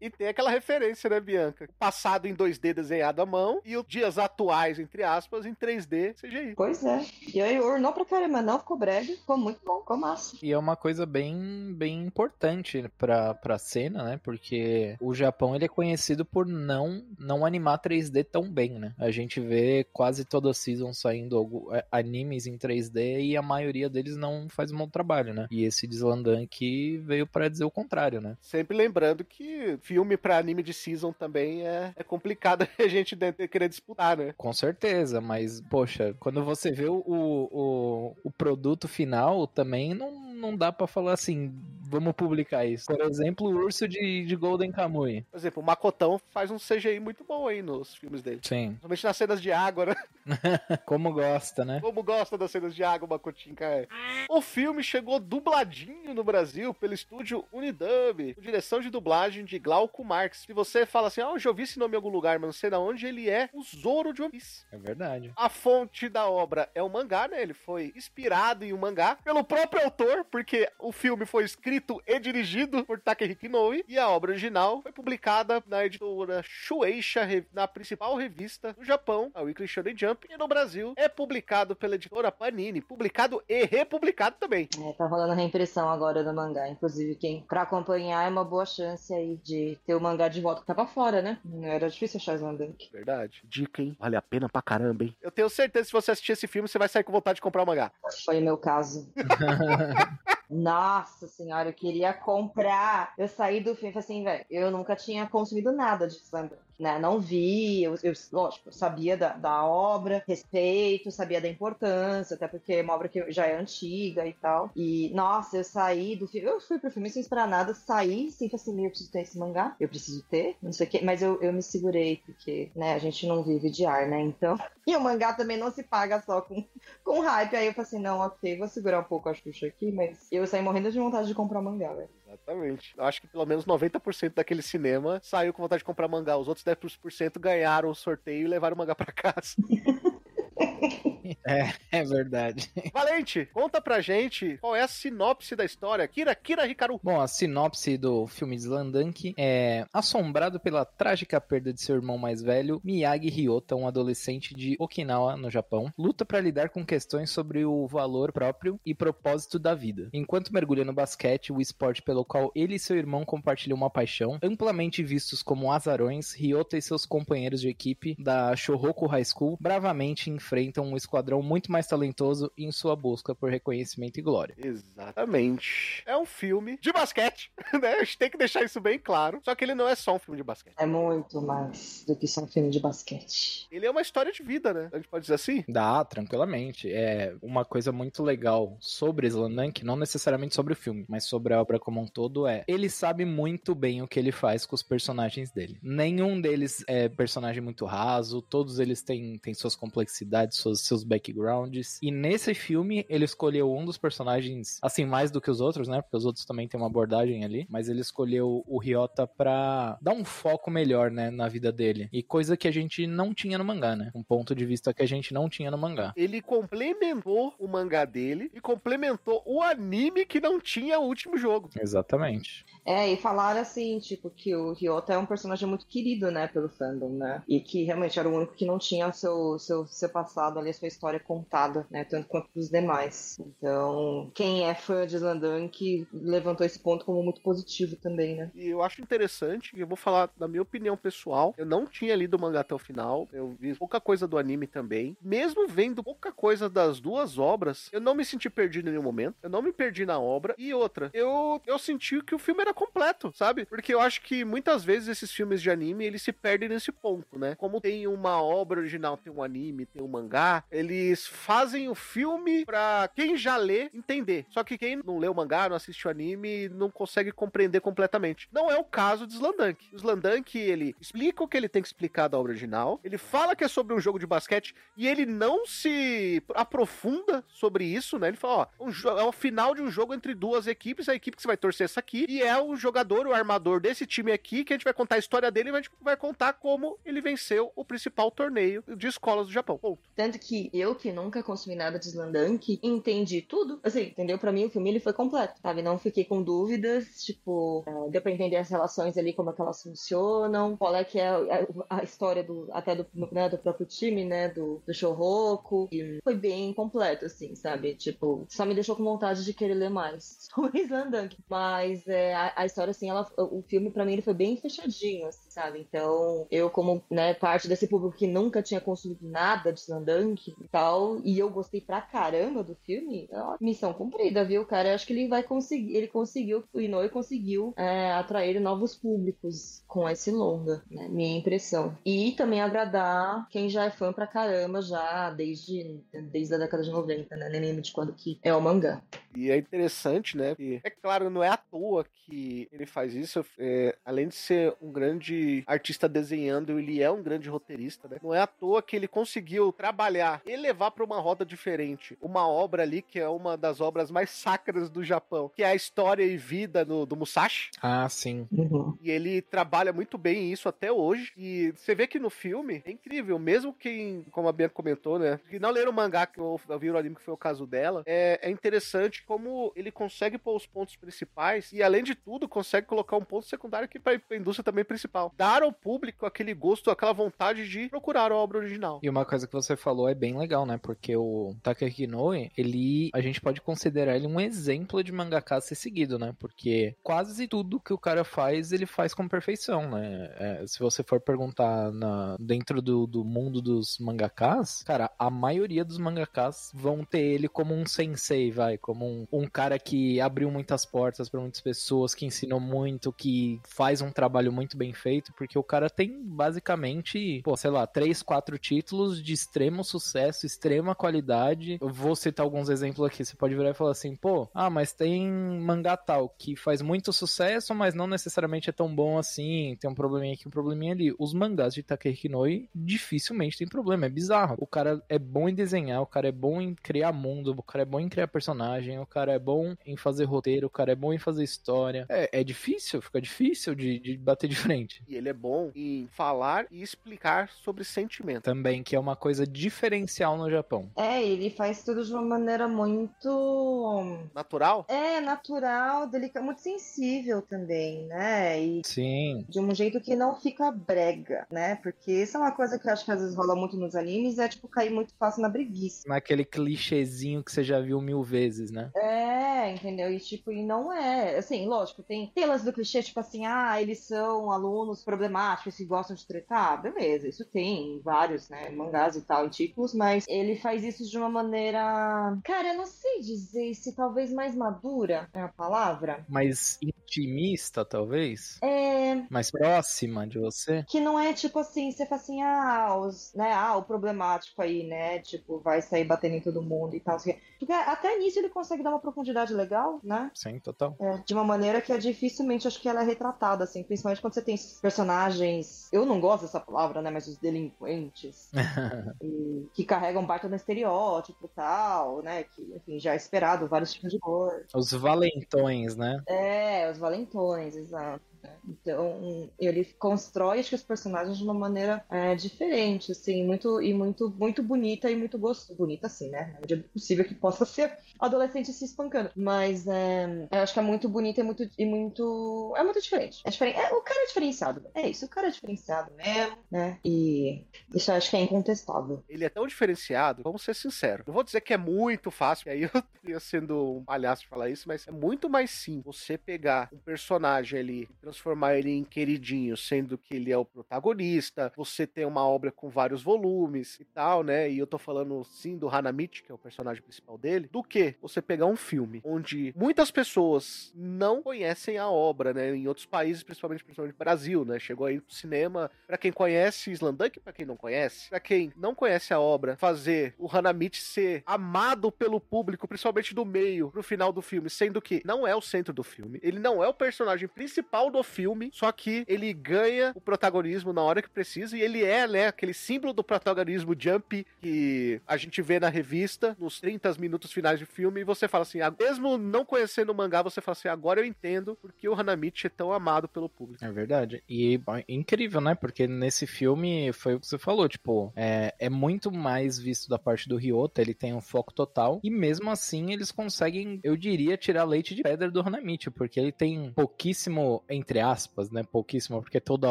E tem aquela referência, né, Bianca? Passado em 2D desenhado à mão e os dias atuais, entre aspas, em 3D CGI. Pois é. E aí ornou pra caramba, não ficou breve, ficou muito bom, ficou massa. E é uma coisa bem, bem importante pra, pra cena, né? Porque o Japão ele é conhecido por não, não animar 3D tão bem, né? A gente vê quase toda season saindo é, animes em 3D e a maioria deles não faz um bom trabalho, né? E esse Deslandan aqui veio pra dizer o contrário, né? Sempre lembrando que filme pra anime de season também é, é complicado a gente querer disputar, né? Com certeza, mas, poxa, quando você vê o, o, o produto final, também não, não dá pra falar assim, vamos publicar isso. Por exemplo, o urso de, de Golden Kamuy. Por exemplo, o Makotão faz um CGI muito bom aí nos filmes dele. Sim. Principalmente nas cenas de água, né? Como gosta, né? Como gosta das cenas de água, o Makotinho, cara. O filme chegou dubladinho no Brasil pelo estúdio Unidub, com direção de dublagem de Glauco Marx. Se você fala assim, ah, eu já ouvi esse nome em algum lugar, mas não sei de onde, ele é o Zoro de One Piece. É verdade. A fonte da obra é o mangá, né? Ele foi inspirado em um mangá pelo próprio autor, porque o filme foi escrito e dirigido por Takehiko Inoue, e a obra original foi publicada na editora Shueisha, na principal revista do Japão, a Weekly Shonen Jump, e no Brasil é publicado pela editora Panini, publicado e republicado também. É, tá rolando reimpressão agora do mangá. Inclusive, quem pra acompanhar é uma boa chance aí de ter o mangá de volta que tava fora, né? Não era difícil achar Slandunk. Verdade. Dica, hein? Vale a pena pra caramba, hein? Eu tenho certeza que se você assistir esse filme, você vai sair com vontade de comprar o mangá. Foi o meu caso. Nossa senhora, eu queria comprar. Eu saí do filme e falei assim, velho, eu nunca tinha consumido nada de Slandunk, né? Não vi, eu, eu lógico, sabia da, da obra, respeito, sabia da importância, até porque é uma obra que já é antiga e tal. E, nossa, eu saí do filme, eu fui pro filme sem esperar nada, saí, falei assim, eu preciso ter esse mangá, eu preciso ter, não sei o quê, mas eu, eu me segurei, porque, né, a gente não vive de ar, né? Então. E o mangá também não se paga só com com hype. Aí eu falei assim, não, ok, vou segurar um pouco a Xuxa aqui, mas eu saí morrendo de vontade de comprar mangá, velho. Exatamente. Eu acho que pelo menos 90% daquele cinema saiu com vontade de comprar mangá. Os outros 10% ganharam o sorteio e levaram o mangá pra casa. É verdade. Valente, conta pra gente qual é a sinopse da história. Kira, Kira Hikaru. Bom, a sinopse do filme Slandank é assombrado pela trágica perda de seu irmão mais velho, Miyagi Ryota, um adolescente de Okinawa, no Japão, luta para lidar com questões sobre o valor próprio e propósito da vida. Enquanto mergulha no basquete, o esporte pelo qual ele e seu irmão compartilham uma paixão, amplamente vistos como azarões, Ryota e seus companheiros de equipe da Shohoku High School bravamente enfrentam um esquadrão muito mais talentoso em sua busca por reconhecimento e glória. Exatamente. É um filme de basquete, né? A gente tem que deixar isso bem claro. Só que ele não é só um filme de basquete. É muito mais do que só um filme de basquete. Ele é uma história de vida, né? A gente pode dizer assim? Dá, tranquilamente. É uma coisa muito legal sobre Slandank, não necessariamente sobre o filme, mas sobre a obra como um todo, é ele sabe muito bem o que ele faz com os personagens dele. Nenhum deles é personagem muito raso, todos eles têm, têm suas complexidades, seus, seus backgrounds. E nesse filme, ele escolheu um dos personagens, assim, mais do que os outros, né? Porque os outros também têm uma abordagem ali, mas ele escolheu o Ryota pra dar um foco melhor, né, na vida dele. E coisa que a gente não tinha no mangá, né? Um ponto de vista que a gente não tinha no mangá. Ele complementou o mangá dele e complementou o anime que não tinha o último jogo. Exatamente. É, e falaram assim, tipo, que o Ryota é um personagem muito querido, né, pelo fandom, né? E que realmente era o único que não tinha seu, seu, seu passado ali, a sua história contada, né? Tanto quanto os demais. Então, quem é fã de Slandunk levantou esse ponto como muito positivo também, né? E eu acho interessante, eu vou falar da minha opinião pessoal. Eu não tinha lido o mangá até o final, eu vi pouca coisa do anime também. Mesmo vendo pouca coisa das duas obras, eu não me senti perdido em nenhum momento. Eu não me perdi na obra. E outra, eu, eu senti que o filme era completo, sabe? Porque eu acho que muitas vezes esses filmes de anime, eles se perdem nesse ponto, né? Como tem uma obra original, tem um anime, tem um mangá, eles fazem o filme pra quem já lê entender. Só que quem não lê o mangá, não assiste o anime, não consegue compreender completamente. Não é o caso de Slandank. O Slandank, ele explica o que ele tem que explicar da obra original, ele fala que é sobre um jogo de basquete e ele não se aprofunda sobre isso, né? Ele fala, ó, um é o final de um jogo entre duas equipes, a equipe que você vai torcer essa aqui, e é o jogador, o armador desse time aqui, que a gente vai contar a história dele e a gente vai contar como ele venceu o principal torneio de escolas do Japão. Ponto. Tanto que eu, que nunca consumi nada de Slandank, entendi tudo. Assim, entendeu? Pra mim, o filme ele foi completo, sabe? Não fiquei com dúvidas. Tipo, eh, deu pra entender as relações ali, como é que elas funcionam, qual é que é a, a história do, até do, né, do próprio time, né? Do, do Shouhoku. E foi bem completo, assim, sabe? Tipo, só me deixou com vontade de querer ler mais sobre Slandank. Mas é, a, história, assim, ela, o filme, pra mim, ele foi bem fechadinho, assim, sabe? Então, eu, como né, parte desse público que nunca tinha consumido nada de Slandank e tal, e eu gostei pra caramba do filme, ó, missão cumprida, viu, cara? Eu acho que ele vai conseguir, ele conseguiu, o Inoue conseguiu é, atrair novos públicos com esse longa, né? Minha impressão. E também agradar quem já é fã pra caramba já desde, desde a década de 90, né? Nem lembro de quando que é o mangá. E é interessante, né? é claro, não é à toa que ele faz isso. é, além de ser um grande artista desenhando, ele é um grande roteirista, né? Não é à toa que ele conseguiu trabalhar e levar para uma roda diferente. Uma obra ali que é uma das obras mais sacras do Japão, que é a história e vida do, do Musashi. Ah, sim. Uhum. E ele trabalha muito bem isso até hoje. E você vê que no filme é incrível, mesmo quem, como a Bianca comentou, né? Que não leram o mangá, que eu, eu vi o anime, que foi o caso dela, é, é interessante como ele consegue pôr os pontos principais e, além de tudo, consegue colocar um ponto secundário aqui pra, pra indústria também principal. Dar ao público aquele gosto, aquela vontade de procurar a obra original. E uma coisa que você falou é bem legal, né? Porque o Takehiko Inoue, ele, a gente pode considerar ele um exemplo de mangaka a ser seguido, né? Porque quase tudo que o cara faz, ele faz com perfeição, né? É, se você for perguntar na, dentro do, do mundo dos mangakas, cara, a maioria dos mangakas vão ter ele como um sensei, vai, como um, um cara que abriu muitas portas para muitas pessoas, que ensinou muito, que faz um trabalho muito bem feito, porque o cara tem basicamente, pô, sei lá, três, quatro títulos de extremo sucesso, extrema qualidade. Eu vou citar alguns exemplos aqui. Você pode virar e falar assim, pô, ah, mas tem mangá tal que faz muito sucesso, mas não necessariamente é tão bom assim. Tem um probleminha aqui, um probleminha ali. Os mangás de Takehiko Inoue dificilmente tem problema. É bizarro. O cara é bom em desenhar, o cara é bom em criar mundo, o cara é bom em criar personagem, o cara é bom em fazer roteiro, o cara é bom em fazer história. É, é difícil, fica difícil de, de bater de frente. E ele é bom em falar e explicar sobre sentimento. Também, que é uma coisa diferencial no Japão. É, ele faz tudo de uma maneira muito. Natural? É, natural, delicado, muito sensível também, né? E Sim. de um jeito que não fica brega, né? Porque isso é uma coisa que eu acho que às vezes rola muito nos animes, é tipo cair muito fácil na preguiça. Naquele clichêzinho que você já viu mil vezes, né? É, entendeu? E tipo, e não é. Assim, lógico, tem telas do clichê, tipo assim, ah, eles são alunos problemáticos que gostam de tretar. Beleza, isso tem em vários, né, mangás e tal, em títulos, mas ele faz isso de uma maneira. Cara, eu não sei dizer se talvez mais madura é a palavra. Mais intimista, talvez? É. Mais próxima de você? Que não é tipo assim, você fala assim, ah, os, né, ah, o problemático aí, né? Tipo, vai sair batendo em todo mundo e tal. assim. Porque até nisso ele consegue dar uma profundidade legal, né? Sim, total. É, de uma maneira que é dificilmente acho que ela é retratada, assim, principalmente quando você tem esses personagens. Eu não gosto dessa palavra, né? Mas os delinquentes. e que carregam baita no estereótipo e tal, né? Que, enfim, já é esperado vários tipos de cor. Os valentões, né? É, os valentões, exato. Então, ele constrói acho que os personagens de uma maneira é, diferente, assim, muito e muito muito bonita e muito gostosa. Bonita, assim, né? Na medida do possível que possa ser adolescente se espancando. Mas é, eu acho que é muito bonita e muito. E muito é muito diferente. É diferente. É, o cara é diferenciado. É isso, o cara é diferenciado mesmo, né? E isso eu acho que é incontestável. Ele é tão diferenciado, vamos ser sinceros. Não vou dizer que é muito fácil, aí eu estaria sendo um palhaço de falar isso, mas é muito mais simples você pegar um personagem ali e transformar ele em queridinho, sendo que ele é o protagonista, você tem uma obra com vários volumes e tal, né? E eu tô falando sim do Hanamichi, que é o personagem principal dele, do que você pegar um filme onde muitas pessoas não conhecem a obra, né? Em outros países, principalmente, principalmente Brasil, né? Chegou aí pro cinema, para quem conhece Slandunk, para quem não conhece, para quem não conhece a obra, fazer o Hanamichi ser amado pelo público, principalmente do meio, pro final do filme, sendo que não é o centro do filme, ele não é o personagem principal do filme, só que ele ganha o protagonismo na hora que precisa e ele é, né, aquele símbolo do protagonismo jump que a gente vê na revista, nos 30 minutos finais de filme, e você fala assim, ah, mesmo não conhecendo o mangá, você fala assim, agora eu entendo porque o Hanamichi é tão amado pelo público. É verdade. E bom, incrível, né? Porque nesse filme foi o que você falou, tipo, é, é muito mais visto da parte do Ryota, ele tem um foco total, e mesmo assim eles conseguem, eu diria, tirar leite de pedra do Hanamichi, porque ele tem pouquíssimo, entre aspas, né? Pouquíssimo, porque toda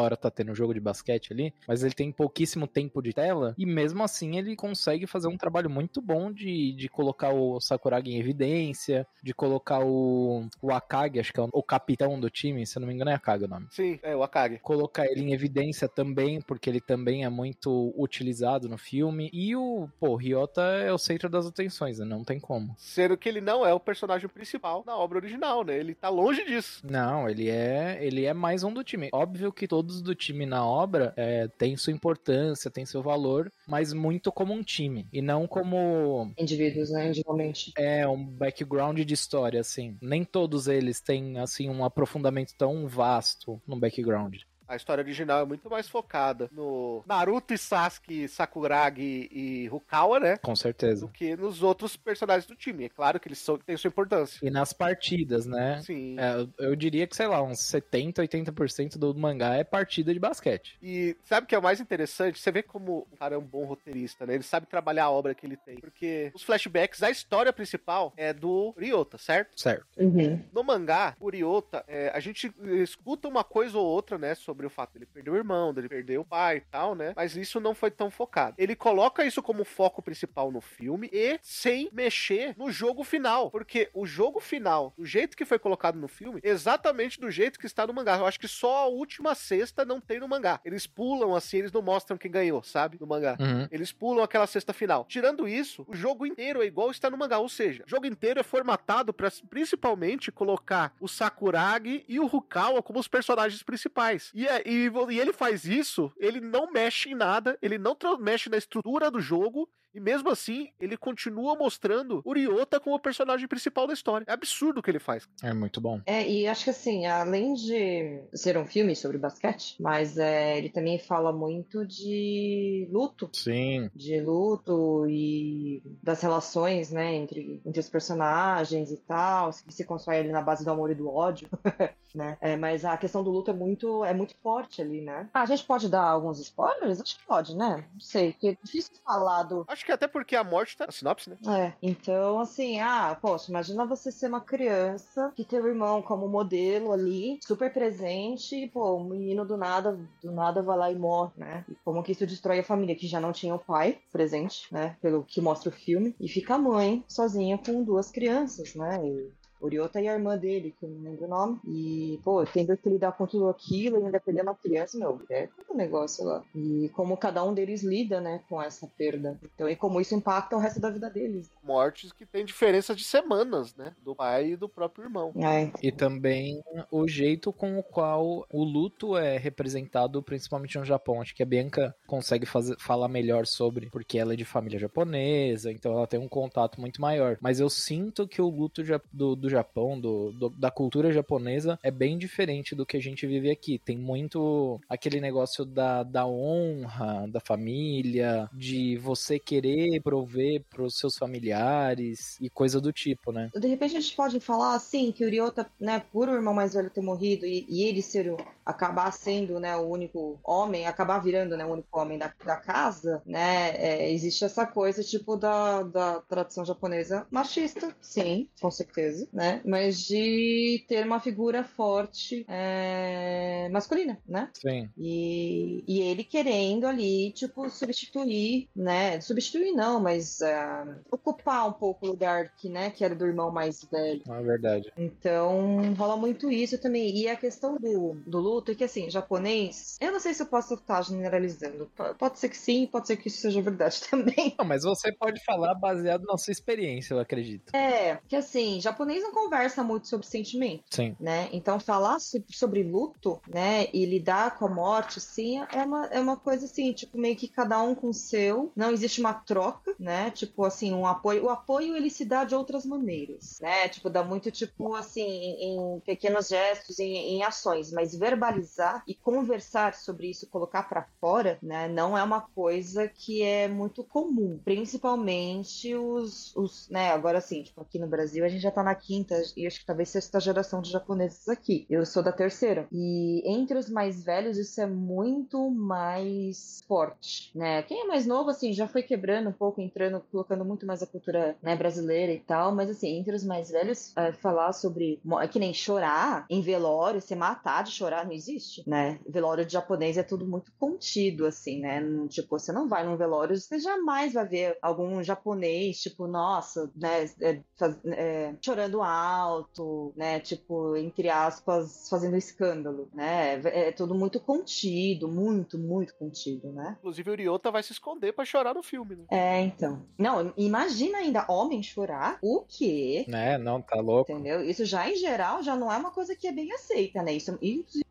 hora tá tendo jogo de basquete ali, mas ele tem pouquíssimo tempo de tela, e mesmo assim ele consegue fazer um trabalho muito bom de, de colocar o Sakuragi em evidência, de colocar o, o Akagi, acho que é o, o capitão do time, se eu não me engano é Akagi o nome. Sim, é o Akagi. Colocar ele em evidência também, porque ele também é muito utilizado no filme. E o, pô, Ryota é o centro das atenções, né? Não tem como. Sendo que ele não é o personagem principal na obra original, né? Ele tá longe disso. Não, ele é ele é mais um do time. Óbvio que todos do time na obra é, têm sua importância, têm seu valor, mas muito como um time. E não como Indivíduos, né? Individualmente. é um background de história, assim. Nem todos eles têm, assim, um aprofundamento tão vasto no background. A história original é muito mais focada no Naruto e Sasuke, Sakuragi e Rukawa, né? Com certeza. Do que nos outros personagens do time. É claro que eles são, têm sua importância. E nas partidas, né? Sim. É, eu- eu diria que, sei lá, uns 70, 80% do mangá é partida de basquete. E sabe o que é o mais interessante? Você vê como o cara é um bom roteirista, né? Ele sabe trabalhar a obra que ele tem. Porque os flashbacks, a história principal é do Ryota, certo? Certo. Uhum. No mangá, o Ryota, é, a gente escuta uma coisa ou outra, né? Sobre o fato dele perder o irmão, dele perder o pai e tal, né? Mas isso não foi tão focado. Ele coloca isso como foco principal no filme e sem mexer no jogo final. Porque o jogo final, do jeito que foi colocado no filme, exatamente do jeito que está no mangá. Eu acho que só a última sexta não tem no mangá. Eles pulam assim, eles não mostram quem ganhou, sabe? No mangá. Uhum. Eles pulam aquela cesta final. Tirando isso, o jogo inteiro é igual está no mangá. Ou seja, o jogo inteiro é formatado para principalmente colocar o Sakuragi e o Rukawa como os personagens principais. E, é- e, e ele faz isso, ele não mexe em nada, ele não mexe na estrutura do jogo. E mesmo assim, ele continua mostrando o Ryota como o personagem principal da história. É absurdo o que ele faz. É muito bom. É, e acho que assim, além de ser um filme sobre basquete, mas é, ele também fala muito de luto. Sim. De luto e das relações, né, entre, entre os personagens e tal, que se constrói ali na base do amor e do ódio, né? É, mas a questão do luto é muito, é muito forte ali, né? Ah, a gente pode dar alguns spoilers? Acho que pode, né? Não sei, porque é difícil falar do, Acho que até porque a morte tá na sinopse, né? é, então assim, ah, poxa, imagina você ser uma criança que tem o irmão como modelo ali, super presente, e, pô, o menino do nada, do nada vai lá e morre, né? E como que isso destrói a família, que já não tinha o pai presente, né? Pelo que mostra o filme, e fica a mãe sozinha com duas crianças, né? E o Ryota e a irmã dele, que eu não lembro o nome. E, pô, tendo que lidar com tudo aquilo e ainda perder uma criança, meu, é um negócio lá. E como cada um deles lida, né, com essa perda. Então, e como isso impacta o resto da vida deles. Mortes que tem diferença de semanas, né? Do pai e do próprio irmão. É, E também o jeito com o qual o luto é representado, principalmente no Japão. Acho que a Bianca consegue fazer, falar melhor sobre, porque ela é de família japonesa, então ela tem um contato muito maior. Mas eu sinto que o luto do, do Japão, do, do- da cultura japonesa, é bem diferente do que a gente vive aqui. Tem muito aquele negócio da, da honra, da família, de você querer prover pros seus familiares e coisa do tipo, né? De repente a gente pode falar assim que o Ryota, né, por o irmão mais velho ter morrido e, e ele ser o, acabar sendo, né, o único homem, acabar virando, né, o único homem da, da casa, né, é, existe essa coisa, tipo, da, da tradição japonesa machista, sim, com certeza, né, mas de ter uma figura forte é, masculina, né? Sim. E, e ele querendo ali, tipo, substituir, né? Substituir não, mas ah, ocupar um pouco o lugar que, né, que era do irmão mais velho. É verdade. Então, rola muito isso também. E a questão do, do luto é que, assim, japonês, eu não sei se eu posso estar generalizando. Pode ser que sim, pode ser que isso seja verdade também. Não, mas você pode falar baseado na sua experiência, eu acredito. É, que assim, japonês não conversa muito sobre sentimento. Sim. né? Então falar so- sobre luto, né, e lidar com a morte, sim, é uma, é uma coisa assim, tipo, meio que cada um com o seu, não existe uma troca, né? Tipo assim, um apoio. O apoio ele se dá de outras maneiras, né? Tipo, dá muito, tipo, assim, em, em pequenos gestos, em, em ações, mas verbalizar e conversar sobre isso, colocar pra fora, né, não é uma coisa que é muito comum, principalmente os, os né, agora assim, tipo, aqui no Brasil a gente já tá na quinta e acho que talvez sexta geração de japoneses aqui. Eu sou da terceira. E entre os mais velhos isso é muito mais forte, né? Quem é mais novo assim já foi quebrando um pouco, entrando, colocando muito mais a cultura, né, brasileira e tal, mas assim, entre os mais velhos é, falar sobre é que nem chorar em velório, se matar de chorar existe, né? Velório de japonês é tudo muito contido assim, né? Tipo, você não vai num velório, você jamais vai ver algum japonês, tipo, nossa, né, é, faz- é, chorando alto, né, tipo, entre aspas, fazendo escândalo, né, é, é tudo muito contido, muito, muito contido, né. Inclusive o Ryota vai se esconder pra chorar no filme, né? É, então. Não, imagina ainda homem chorar, o quê? Né? Não, tá louco. Entendeu? Isso já em geral já não é uma coisa que é bem aceita, né? Isso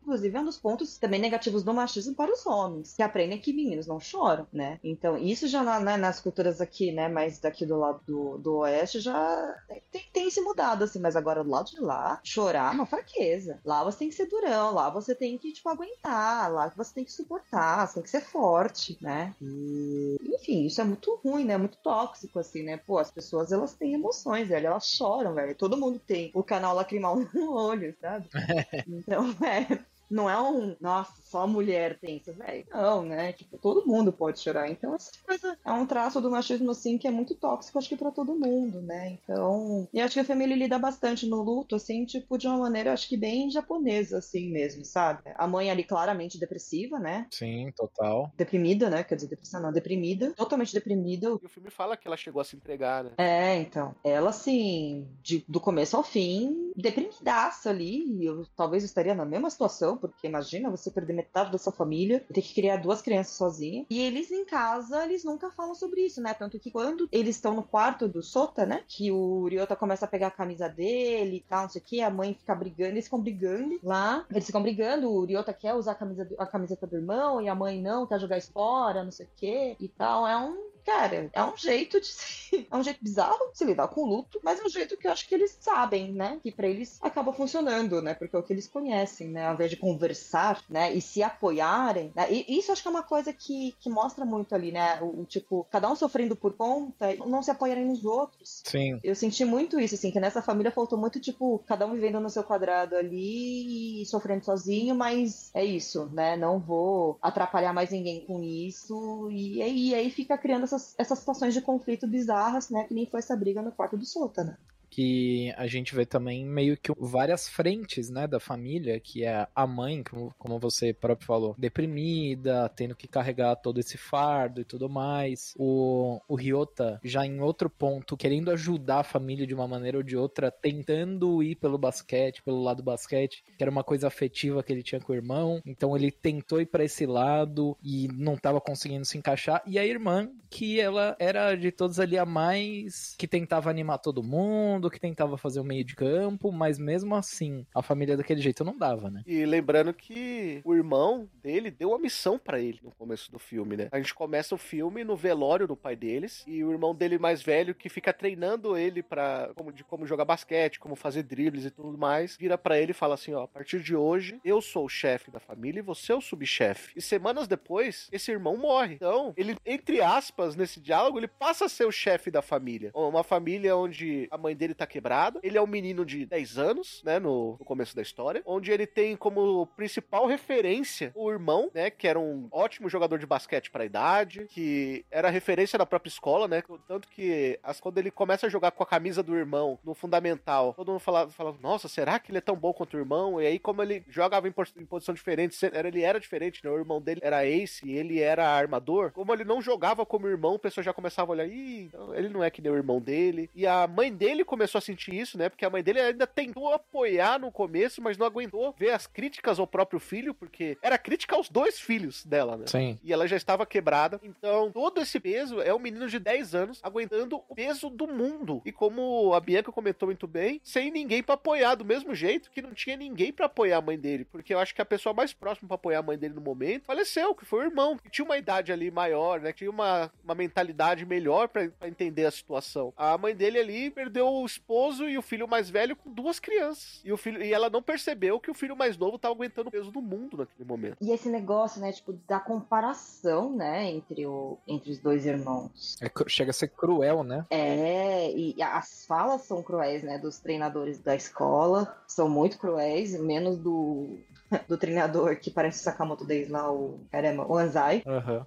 inclusive é um dos pontos também negativos do machismo para os homens, que aprendem que meninos não choram, né? Então, isso já na- na- nas culturas aqui, né, mais daqui do lado do, do oeste já tem, tem se mudado assim, mas agora do lado de lá, chorar é uma fraqueza. Lá você tem que ser durão, lá você tem que tipo aguentar, lá você tem que suportar, você tem que ser forte, né? E enfim, isso é muito ruim, né? Muito tóxico assim, né? Pô, as pessoas elas têm emoções, velho, elas choram, velho. Todo mundo tem o canal lacrimal no olho, sabe? Então, é. Não é um, nossa, só a mulher tem isso, velho. Não, né? Tipo, todo mundo pode chorar. Então, essa coisa é um traço do machismo, assim, que é muito tóxico, acho que pra todo mundo, né? Então. E acho que a família lida bastante no luto, assim, tipo, de uma maneira, acho que bem japonesa, assim mesmo, sabe? A mãe ali claramente depressiva, né? Sim, total. Deprimida, né? Quer dizer, depressão não, deprimida. Totalmente deprimida. E o filme fala que ela chegou a se entregar, né? É, então. Ela, assim, de- do começo ao fim, deprimidaça ali. e Eu talvez estaria na mesma situação, porque imagina você perder metade da sua família e ter que criar duas crianças sozinha. E eles em casa, eles nunca falam sobre isso, né? Tanto que quando eles estão no quarto do Sota, né? Que o Ryota começa a pegar a camisa dele e tal, não sei o que, a mãe fica brigando, eles ficam brigando lá. Eles ficam brigando, o Ryota quer usar a, camisa a camiseta do irmão e a mãe não, quer jogar fora, não sei o que e tal. É um cara, é um jeito de se... É um jeito bizarro de se lidar com o luto, mas é um jeito que eu acho que eles sabem, né? Que pra eles acaba funcionando, né? Porque é o que eles conhecem, né? Ao invés de conversar, né? E se apoiarem, né? E isso acho que é uma coisa que, que mostra muito ali, né? O, o tipo, cada um sofrendo por conta e não se apoiarem nos outros. Sim. Eu senti muito isso, assim, que nessa família faltou muito, tipo, cada um vivendo no seu quadrado ali e sofrendo sozinho, mas é isso, né? Não vou atrapalhar mais ninguém com isso. E aí, e aí fica criando essas, essas situações de conflito bizarras, né? Que nem foi essa briga no quarto do Sota, né? Que a gente vê também meio que várias frentes, né, da família, que é a mãe, como, você próprio falou, deprimida, tendo que carregar todo esse fardo e tudo mais. O, o Ryota, já em outro ponto, querendo ajudar a família de uma maneira ou de outra, tentando ir pelo basquete, pelo lado do basquete, que era uma coisa afetiva que ele tinha com o irmão. Então ele tentou ir para esse lado e não estava conseguindo se encaixar. E a irmã, que ela era de todos ali a mais que tentava animar todo mundo, que tentava fazer o meio de campo, mas mesmo assim, a família daquele jeito não dava, né? E lembrando que o irmão dele deu uma missão pra ele no começo do filme, né? A gente começa o filme no velório do pai deles e o irmão dele mais velho que fica treinando ele para como de como jogar basquete, como fazer dribles e tudo mais, vira pra ele e fala assim, ó, a partir de hoje eu sou o chefe da família e você é o subchefe. E semanas depois, esse irmão morre. Então, ele entre aspas nesse diálogo, ele passa a ser o chefe da família. Uma família onde a mãe dele dele tá quebrada. Ele é um menino de 10 anos, né, no, no começo da história, onde ele tem como principal referência o irmão, né, que era um ótimo jogador de basquete pra idade, que era referência da própria escola, né, tanto que as, quando ele começa a jogar com a camisa do irmão no fundamental, todo mundo falava, falava nossa, será que ele é tão bom quanto o irmão? E aí, como ele jogava em, em posição diferente, era- ele era diferente, né, o irmão dele era ace e ele era armador, como ele não jogava como irmão, o pessoal já começava a olhar, ih, então ele não é que nem o irmão dele. E a mãe dele começou a sentir isso, né? Porque a mãe dele ainda tentou apoiar no começo, mas não aguentou ver as críticas ao próprio filho, porque era crítica aos dois filhos dela, né? Sim. E ela já estava quebrada. Então, todo esse peso é um menino de 10 anos aguentando o peso do mundo. E como a Bianca comentou muito bem, sem ninguém pra apoiar, do mesmo jeito que não tinha ninguém pra apoiar a mãe dele. Porque eu acho que a pessoa mais próxima pra apoiar a mãe dele no momento faleceu, que foi o irmão, que tinha uma idade ali maior, né? Que tinha uma, uma mentalidade melhor pra pra entender a situação. A mãe dele ali perdeu o esposo e o filho mais velho com duas crianças. E, o filho, e ela não percebeu que o filho mais novo tava aguentando o peso do mundo naquele momento. E esse negócio, né, tipo, da comparação, né, entre, o, entre os dois irmãos. É chega a ser cruel, né? É, e as falas são cruéis, né, dos treinadores da escola, são muito cruéis, menos do, do treinador que parece o Sakamoto Days lá, o, caramba, o Anzai. Aham.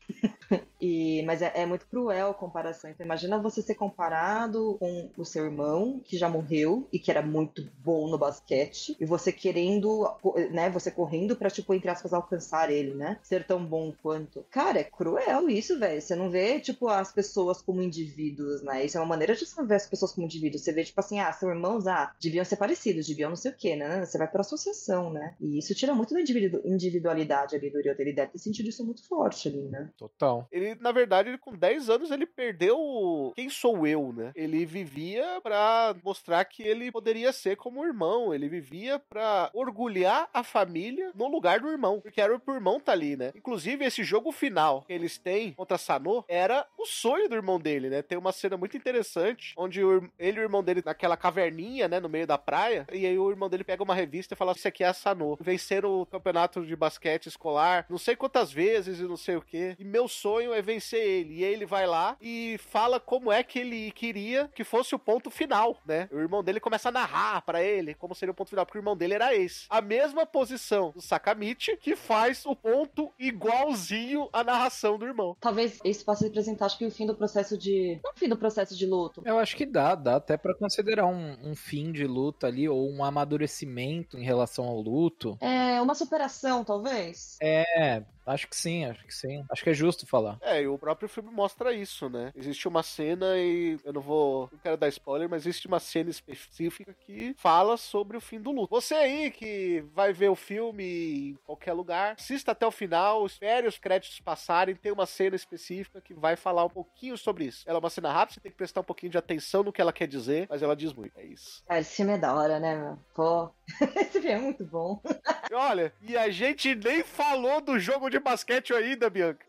E, mas é, é muito cruel a comparação. Então, imagina você ser comparado com o seu irmão, que já morreu e que era muito bom no basquete, e você querendo, né, você correndo pra, tipo, entre aspas, alcançar ele, né? Ser tão bom quanto. Cara, é cruel isso, velho. Você não vê, tipo, as pessoas como indivíduos, né? Isso é uma maneira de você ver as pessoas como indivíduos. Você vê, tipo assim, ah, seus irmãos, ah, deviam ser parecidos, deviam não sei o quê, né? Você vai pra associação, né? E isso tira muito da individu- individualidade ali do Ryota. Ele deve ter sentido isso muito forte ali, né? Total. Ele, na verdade, ele, com 10 anos, ele perdeu o quem sou eu, né? Ele vivia pra mostrar que ele poderia ser como o irmão. Ele vivia pra orgulhar a família no lugar do irmão. Porque era pro irmão tá ali, né? Inclusive, esse jogo final que eles têm contra Sanô era o sonho do irmão dele, né? Tem uma cena muito interessante onde o ele e o irmão dele naquela caverninha, né? No meio da praia. E aí o irmão dele pega uma revista e fala: Isso aqui é a Sanô. Venceram o campeonato de basquete escolar não sei quantas vezes e não sei o que. E meu sonho é vencer ele. E aí ele vai lá e fala como é que ele queria que fosse o ponto final, né? O irmão dele começa a narrar pra ele como seria o ponto final, porque o irmão dele era esse. A mesma posição do Sakamichi que faz o ponto igualzinho à narração do irmão. Talvez isso possa representar, acho que o fim do processo de. Não o fim do processo de luto. Eu acho que dá, dá até pra considerar um, um fim de luta ali, ou um amadurecimento em relação ao luto. É uma superação, talvez. É, acho que sim, acho que sim. Acho que é justo falar. É, e o próprio filme mostra isso, né? Existe uma cena e eu não vou, não quero dar spoiler, mas existe uma cena específica que fala sobre o fim do luto. Você aí que vai ver o filme em qualquer lugar, assista até o final, espere os créditos passarem, tem uma cena específica que vai falar um pouquinho sobre isso. Ela é uma cena rápida, você tem que prestar um pouquinho de atenção no que ela quer dizer, mas ela diz muito. É isso. Ah, esse filme é da hora, né, meu? Pô, esse filme é muito bom. E olha, e a gente nem falou do jogo de basquete ainda, Bianca.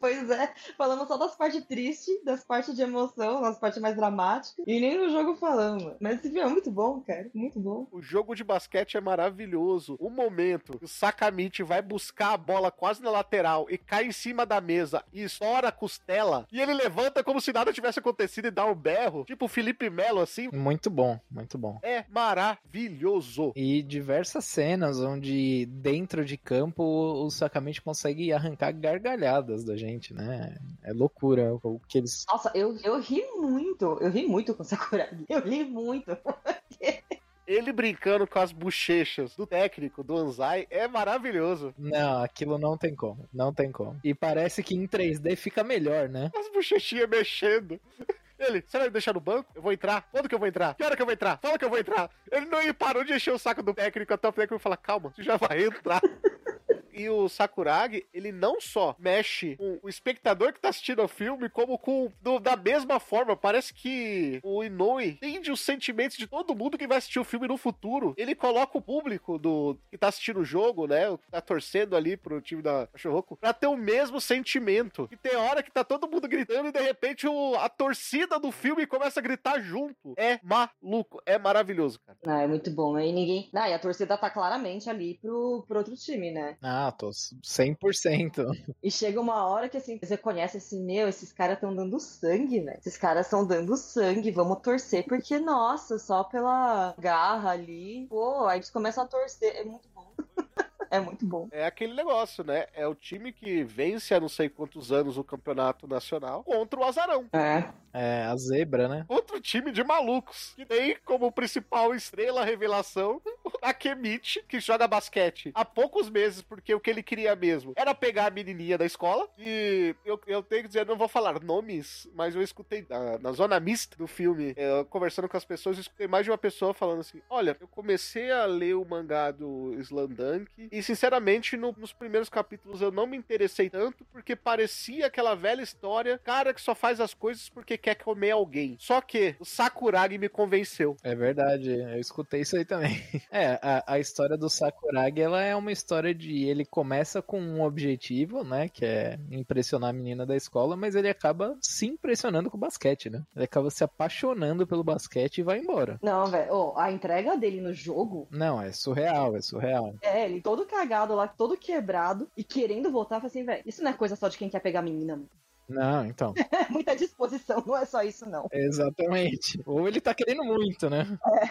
Pois é, falamos só das partes tristes, das partes de emoção, das partes mais dramáticas, e nem no jogo falamos. Mas esse filme é muito bom, cara, muito bom. O jogo de basquete é maravilhoso. O momento que o Sakamichi vai buscar a bola quase na lateral e cai em cima da mesa e estoura a costela, e ele levanta como se nada tivesse acontecido e dá um berro, tipo o Felipe Melo assim, Muito bom, muito bom. é maravilhoso. E diversas cenas onde dentro de campo o Sakamichi consegue arrancar gargalhadas da gente, né? É loucura o que eles. Nossa, eu, eu ri muito, eu ri muito com Sakuragi. Eu ri muito. Ele brincando com as bochechas do técnico, do Anzai, é maravilhoso. Não, aquilo não tem como. Não tem como. E parece que em 3D fica melhor, né? As bochechinhas mexendo. Ele, você vai me deixar no banco? Eu vou entrar. Quando que eu vou entrar? Que hora que eu vou entrar? Fala que eu vou entrar. Ele não parou de encher o saco do técnico até o técnico falar, calma, você já vai entrar. E o Sakuragi, ele não só mexe com o espectador que tá assistindo ao filme, como com do- da mesma forma. Parece que o Inoue entende os sentimentos de todo mundo que vai assistir o filme no futuro. Ele coloca o público do que tá assistindo o jogo, né? O que tá torcendo ali pro time da Cachorroco, pra ter o mesmo sentimento. E tem hora que tá todo mundo gritando e de repente o- a torcida do filme começa a gritar junto. É maluco, é maravilhoso, cara. Não, é muito bom. E ninguém. Não, e a torcida tá claramente ali pro, pro outro time, né? Ah, campeonatos, 100%. E chega uma hora que assim, você conhece assim, meu, esses caras estão dando sangue, velho. Esses caras estão dando sangue, vamos torcer, porque, nossa, só pela garra ali. Pô, aí eles começam a torcer. É muito bom. É muito bom. É aquele negócio, né? É o time que vence há não sei quantos anos o campeonato nacional contra o azarão. É. É, a zebra, né? Outro time de malucos que tem como principal estrela revelação o Akemichi, que joga basquete há poucos meses, porque o que ele queria mesmo era pegar a menininha da escola. E eu, eu tenho que dizer, não vou falar nomes, mas eu escutei na, na zona mista do filme, eu, conversando com as pessoas, eu escutei mais de uma pessoa falando assim: Olha, eu comecei a ler o mangá do Slandunk e, sinceramente, no- nos primeiros capítulos eu não me interessei tanto, porque parecia aquela velha história, cara que só faz as coisas porque quer comer alguém. Só que o Sakuragi me convenceu. É verdade, eu escutei isso aí também. É, a, a história do Sakuragi, ela é uma história de ele começa com um objetivo, né, que é impressionar a menina da escola, mas ele acaba se impressionando com o basquete, né? Ele acaba se apaixonando pelo basquete e vai embora. Não, velho. Ô, a entrega dele no jogo, Não, é surreal, é surreal. é, ele todo cagado lá, todo quebrado e querendo voltar, eu falei assim, velho, isso não é coisa só de quem quer pegar menina, mano. Não, então, É muita disposição, não é só isso, não. exatamente. Ou ele tá querendo muito, né?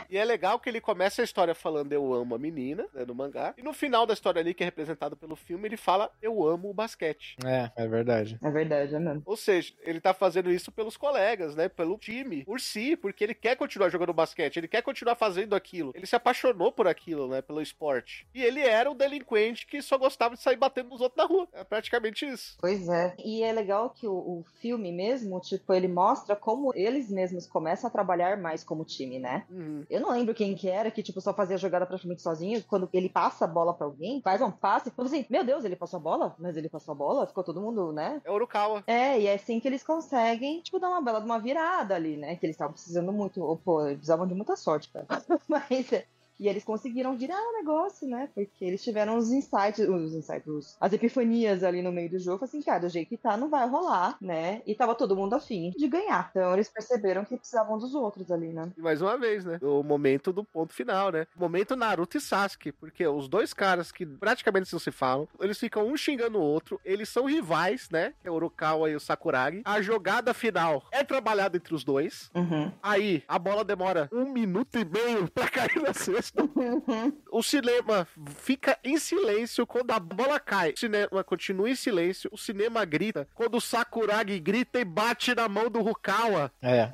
E é legal que ele começa a história falando eu amo a menina, né, no mangá. E no final da história ali, que é representado pelo filme, ele fala eu amo o basquete. É, é verdade. É verdade, é mesmo. Ou seja, ele tá fazendo isso pelos colegas, né? Pelo time, por si, porque ele quer continuar jogando basquete, ele quer continuar fazendo aquilo. Ele se apaixonou por aquilo, né? Pelo esporte. E ele era um delinquente que só gostava de sair batendo nos outros na rua. É praticamente isso. Pois é. E é legal que o, o filme mesmo, tipo, ele mostra como eles mesmos começam a trabalhar mais como time, né? Uhum. Eu não lembro quem que era que, tipo, só fazia a jogada praticamente sozinho. Quando ele passa a bola pra alguém, faz um passe, fala assim, meu Deus, ele passou a bola? Mas ele passou a bola? Ficou todo mundo, né? É Urukawa. É, e é assim que eles conseguem, tipo, dar uma bela de uma virada ali, né? Que eles estavam precisando muito, ou, pô, eles precisavam de muita sorte, cara. Mas, é, e eles conseguiram virar o negócio, né? Porque eles tiveram os insights, os insights, os- as epifanias ali no meio do jogo, assim, cara, do jeito que tá, não vai rolar, né? E tava todo mundo afim de ganhar. Então eles perceberam que precisavam dos outros ali, né? E mais uma vez, né? O momento do ponto final, né? O momento Naruto e Sasuke. Porque os dois caras que praticamente não se falam, eles ficam um xingando o outro. Eles são rivais, né? Que é o Urukawa e o Sakuragi. A jogada final é trabalhada entre os dois. Uhum. Aí, a bola demora um minuto e meio pra cair na cesta. O cinema fica em silêncio quando a bola cai. O cinema continua em silêncio. O cinema grita quando o Sakuragi grita e bate na mão do Rukawa. É.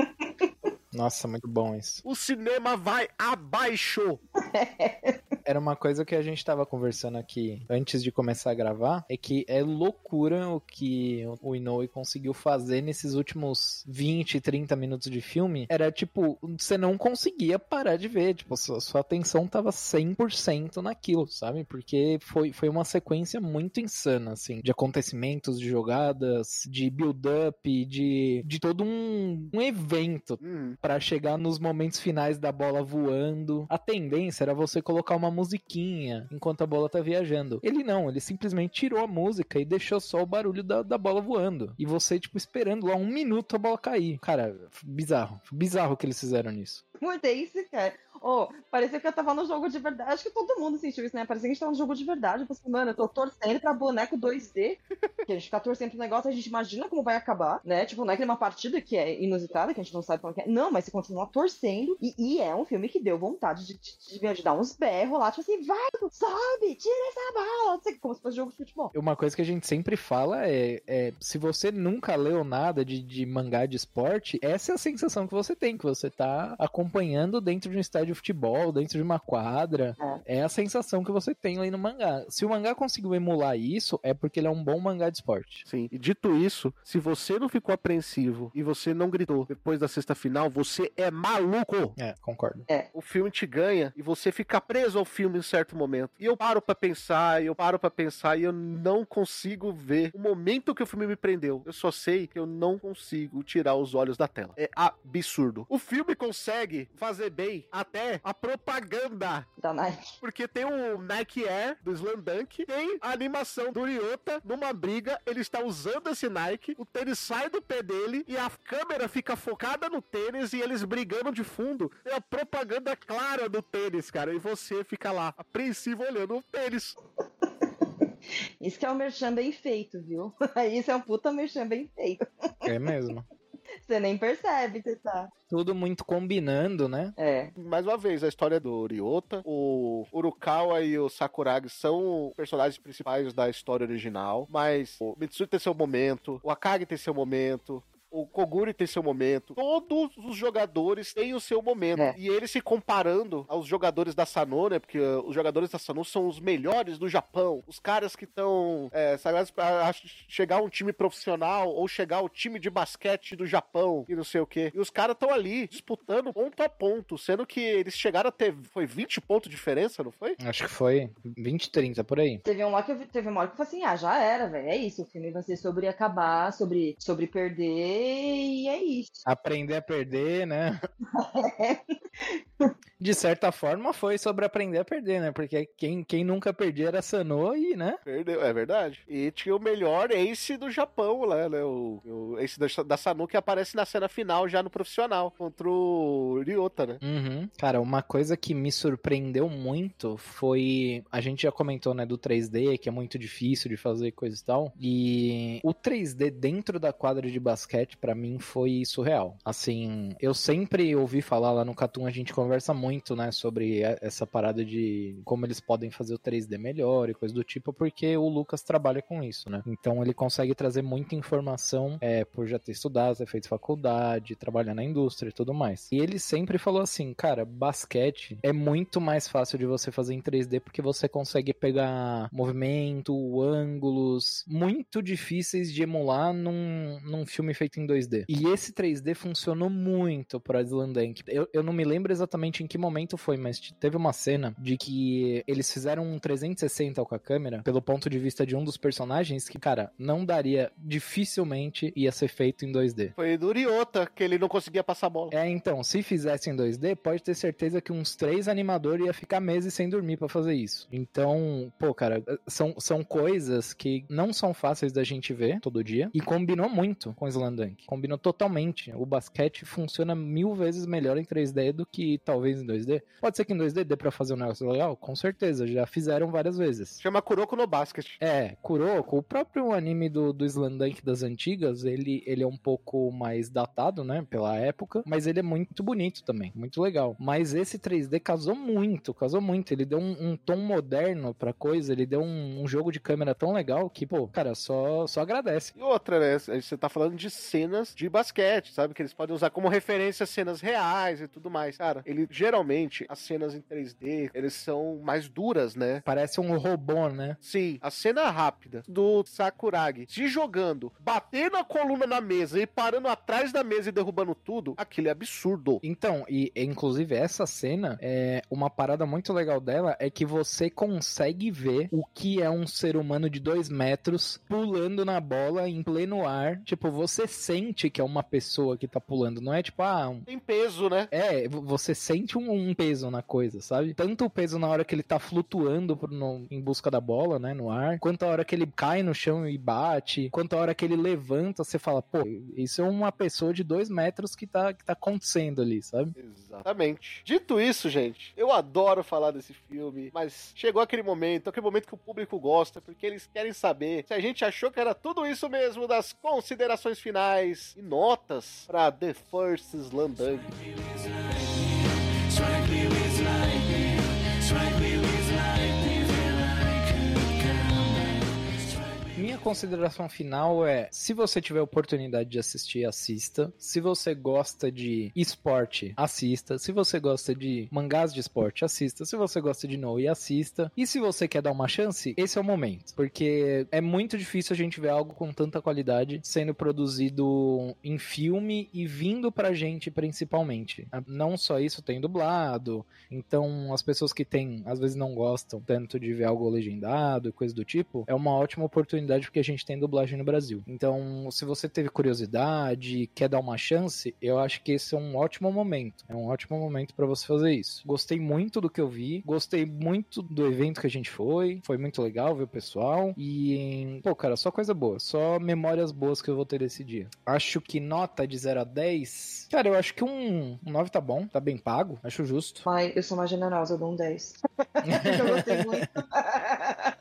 Nossa, muito bom isso. O cinema vai abaixo. Era uma coisa que a gente tava conversando aqui antes de começar a gravar, é que é loucura o que o Inoue conseguiu fazer nesses últimos 20, 30 minutos de filme. Era tipo, você não conseguia parar de ver, tipo, sua, sua atenção tava 100% naquilo, sabe? Porque foi, foi uma sequência muito insana, assim, de acontecimentos, de jogadas, de build-up, de, de todo um, um evento Hum, Pra chegar nos momentos finais da bola voando. A tendência era você colocar uma musiquinha enquanto a bola tá viajando. Ele não, ele simplesmente tirou a música e deixou só o barulho da, da bola voando. E você, tipo, esperando lá um minuto a bola cair. Cara, bizarro. Bizarro que eles fizeram nisso. Muito é isso, cara. Ô, parecia que eu tava no jogo de verdade. Acho que todo mundo sentiu isso, né? Parecia que a gente tava no jogo de verdade. Eu falei assim, mano, eu tô torcendo pra boneco 2D. que a gente fica torcendo pro negócio, a gente imagina como vai acabar, né? Tipo, não é que uma partida que é inusitada, que a gente não sabe como é. Não, mas você continua torcendo. E, e é um filme que deu vontade de, de, de, de dar uns berros lá. Tipo assim, vai, sobe, tira essa bola. Não sei, como se fosse jogo de futebol. Uma coisa que a gente sempre fala é, é se você nunca leu nada de, de mangá de esporte, essa é a sensação que você tem, que você tá acompanhando dentro de um estádio futebol, dentro de uma quadra. É. a sensação que você tem aí no mangá. Se o mangá conseguiu emular isso, é porque ele é um bom mangá de esporte. Sim. E dito isso, se você não ficou apreensivo e você não gritou depois da sexta final, você é maluco. É, concordo. É. O filme te ganha e você fica preso ao filme em certo momento. E eu paro para pensar, eu paro para pensar e eu não consigo ver o momento que o filme me prendeu. Eu só sei que eu não consigo tirar os olhos da tela. É absurdo. O filme consegue fazer bem até a propaganda da Nike. Porque tem o Nike Air do Slandunk, tem a animação do Ryota numa briga, ele está usando esse Nike, o tênis sai do pé dele e a câmera fica focada no tênis e eles brigando de fundo. É a propaganda clara do tênis, cara, e você fica lá, apreensivo olhando o tênis. Isso que é um merchan bem feito, viu? Isso é um puta merchan bem feito. É mesmo. Você nem percebe que tá. Tudo muito combinando, né? É. Mais uma vez, a história do Ryota, o Urukawa e o Sakuragi são personagens principais da história original, mas o Mitsui tem seu momento, o Akagi tem seu momento, o Koguri tem seu momento. Todos os jogadores têm o seu momento. É. E ele se comparando aos jogadores da Sano, né? Porque uh, os jogadores da Sano são os melhores do Japão. Os caras que estão é, sagrados pra chegar a um time profissional ou chegar ao time de basquete do Japão e não sei o quê. E os caras estão ali disputando ponto a ponto, sendo que eles chegaram a ter. Foi 20 pontos de diferença, não foi? Acho que foi 20, 30 por aí. Teve uma hora que eu, teve uma hora que eu falei assim: ah, já era, velho. É isso. O filme vai ser sobre acabar, sobre, sobre perder, e é isso. Aprender a perder, né? De certa forma, foi sobre aprender a perder, né? Porque quem, quem nunca perdia era Sanô e, né? Perdeu, é verdade. E tinha o melhor ace do Japão lá, né? O, o ace da, da Sanu que aparece na cena final já no profissional, contra o Ryota, né? Uhum. Cara, uma coisa que me surpreendeu muito foi. A gente já comentou, né, do 3D, que é muito difícil de fazer coisa e tal. E o 3D dentro da quadra de basquete, pra mim, foi surreal. Assim, eu sempre ouvi falar lá no Catum, a gente conversa muito, né, sobre essa parada de como eles podem fazer o 3D melhor e coisa do tipo, porque o Lucas trabalha com isso, né? Então ele consegue trazer muita informação é, por já ter estudado, ter feito faculdade, trabalhar na indústria e tudo mais. E ele sempre falou assim, cara, basquete é muito mais fácil de você fazer em 3D porque você consegue pegar movimento, ângulos muito difíceis de emular num, num filme feito em 2D. E esse 3D funcionou muito para Slandank. Eu, eu não me lembro exatamente em que momento foi, mas teve uma cena de que eles fizeram um 360 com a câmera pelo ponto de vista de um dos personagens que, cara, não daria, dificilmente ia ser feito em 2D. Foi do Ryota que ele não conseguia passar a bola. É, então, se fizesse em 2D, pode ter certeza que uns três animadores ia ficar meses sem dormir pra fazer isso. Então, pô, cara, são, são coisas que não são fáceis da gente ver todo dia e combinou muito com o Slandunk. Combinou totalmente. O basquete funciona mil vezes melhor em 3D do que talvez em 2D. Pode ser que em 2D dê pra fazer um negócio legal? Com certeza, já fizeram várias vezes. Chama Kuroko no Basket. É, Kuroko, o próprio anime do, do Slandunk das antigas, ele, ele é um pouco mais datado, né, pela época, mas ele é muito bonito também, muito legal. Mas esse 3D casou muito, casou muito, ele deu um, um tom moderno pra coisa, ele deu um, um jogo de câmera tão legal que, pô, cara, só, só agradece. E outra, né? Você tá falando de cenas de basquete, sabe? Que eles podem usar como referência cenas reais e tudo mais. Cara, ele geralmente, as cenas em 3D, eles são mais duras, né? Parece um robô, né? Sim, a cena rápida do Sakuragi se jogando, batendo a coluna na mesa e parando atrás da mesa e derrubando tudo, aquilo é absurdo. Então, e inclusive essa cena, é uma parada muito legal dela é que você consegue ver o que é um ser humano de dois metros pulando na bola em pleno ar. Tipo, você sente que é uma pessoa que tá pulando, não é tipo, ah, um- Tem peso, né? é, vo- você sente um, um peso na coisa, sabe? Tanto o peso na hora que ele tá flutuando no- em busca da bola, né, no ar, quanto a hora que ele cai no chão e bate, quanto a hora que ele levanta, você fala, pô, isso é uma pessoa de dois metros que tá, que tá acontecendo ali, sabe? Exatamente. Dito isso, gente, eu adoro falar desse filme, mas chegou aquele momento, aquele momento que o público gosta, porque eles querem saber se a gente achou que era tudo isso mesmo das considerações finais e notas pra The First Slandunk. Strike me with consideração final é: se você tiver oportunidade de assistir, assista. Se você gosta de esporte, assista. Se você gosta de mangás de esporte, assista. Se você gosta de Noe, assista. E se você quer dar uma chance, esse é o momento. Porque é muito difícil a gente ver algo com tanta qualidade sendo produzido em filme e vindo pra gente principalmente. Não só isso, tem dublado. Então, as pessoas que têm, às vezes não gostam tanto de ver algo legendado e coisa do tipo, é uma ótima oportunidade porque a gente tem dublagem no Brasil. Então, se você teve curiosidade, quer dar uma chance, eu acho que esse é um ótimo momento. É um ótimo momento pra você fazer isso. Gostei muito do que eu vi, gostei muito do evento que a gente foi, foi muito legal ver o pessoal e, pô, cara, só coisa boa, só memórias boas que eu vou ter desse dia. Acho que nota de 0 a 10, cara, eu acho que um, um 9 tá bom, tá bem pago, acho justo. Mas eu sou mais generosa, eu dou um 10. eu gostei muito.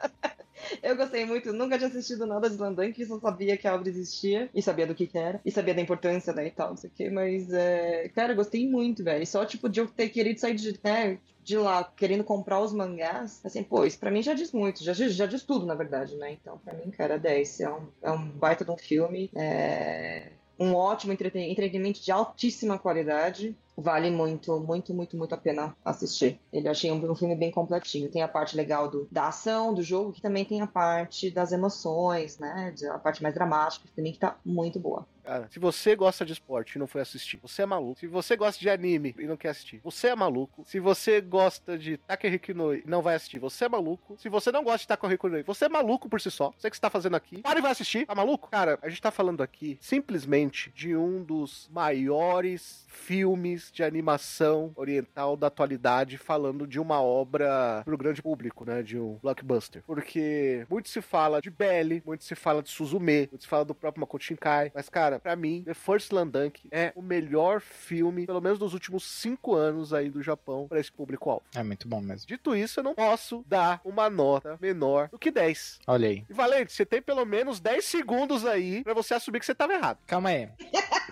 eu gostei muito. Nunca tinha assistido nada de Slandunk, só sabia que a obra existia e sabia do que, que era. E sabia da importância, né, e tal, não sei o quê. Mas, é... cara, eu gostei muito, velho. Só, tipo, de eu ter querido sair de, né, de lá querendo comprar os mangás, assim, pô, isso pra mim já diz muito, já, diz- já diz tudo, na verdade, né? Então, pra mim, cara, 10. É um, é um baita de um filme. É um ótimo entreten- entretenimento de altíssima qualidade. Vale muito, muito, muito, muito a pena assistir. Ele achei um, um filme bem completinho. Tem a parte legal do, da ação do jogo, que também tem a parte das emoções, né? A parte mais dramática, que também que tá muito boa. Cara, se você gosta de esporte e não foi assistir, você é maluco. Se você gosta de anime e não quer assistir, você é maluco. Se você gosta de Takehiko Noi e não vai assistir, você é maluco. Se você não gosta de Takehiko Noi, você é maluco por si só. Você que está fazendo aqui, para e vai assistir. Tá maluco? Cara, a gente tá falando aqui simplesmente de um dos maiores filmes de animação oriental da atualidade, falando de uma obra pro grande público, né? De um blockbuster. Porque muito se fala de Belly, muito se fala de Suzume, muito se fala do próprio Makoto Shinkai. Mas, cara, pra mim, The First Landunk é o melhor filme, pelo menos dos últimos cinco anos aí do Japão, pra esse público-alvo. É muito bom mesmo. Dito isso, eu não posso dar uma nota menor do que 10. Olha aí. E Valente, você tem pelo menos 10 segundos aí pra você assumir que você tava errado. Calma aí.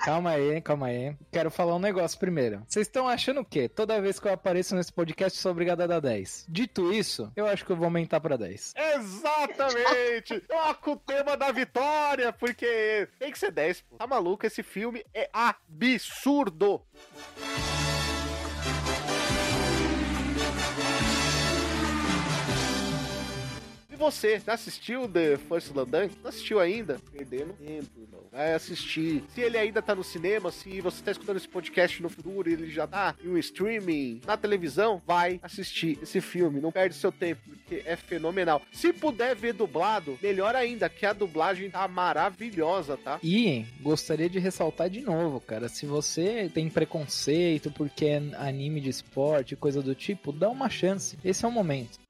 Calma aí, calma aí. Quero falar um negócio primeiro. Vocês estão achando o quê? Toda vez que eu apareço nesse podcast, eu sou obrigado a dar 10. Dito isso, eu acho que eu vou aumentar pra 10. Exatamente! Toca o tema da vitória, porque tem que ser 10, pô. Tá maluco? Esse filme é absurdo! Você, já assistiu The First Landunk? Não assistiu ainda? Perdendo tempo, irmão. Vai assistir. Se ele ainda tá no cinema, se você tá escutando esse podcast no futuro ele já tá em um streaming, na televisão, vai assistir esse filme. Não perde seu tempo, porque é fenomenal. Se puder ver dublado, melhor ainda, que a dublagem tá maravilhosa, tá? E gostaria de ressaltar de novo, cara, se você tem preconceito porque é anime de esporte, coisa do tipo, dá uma chance. Esse é o momento.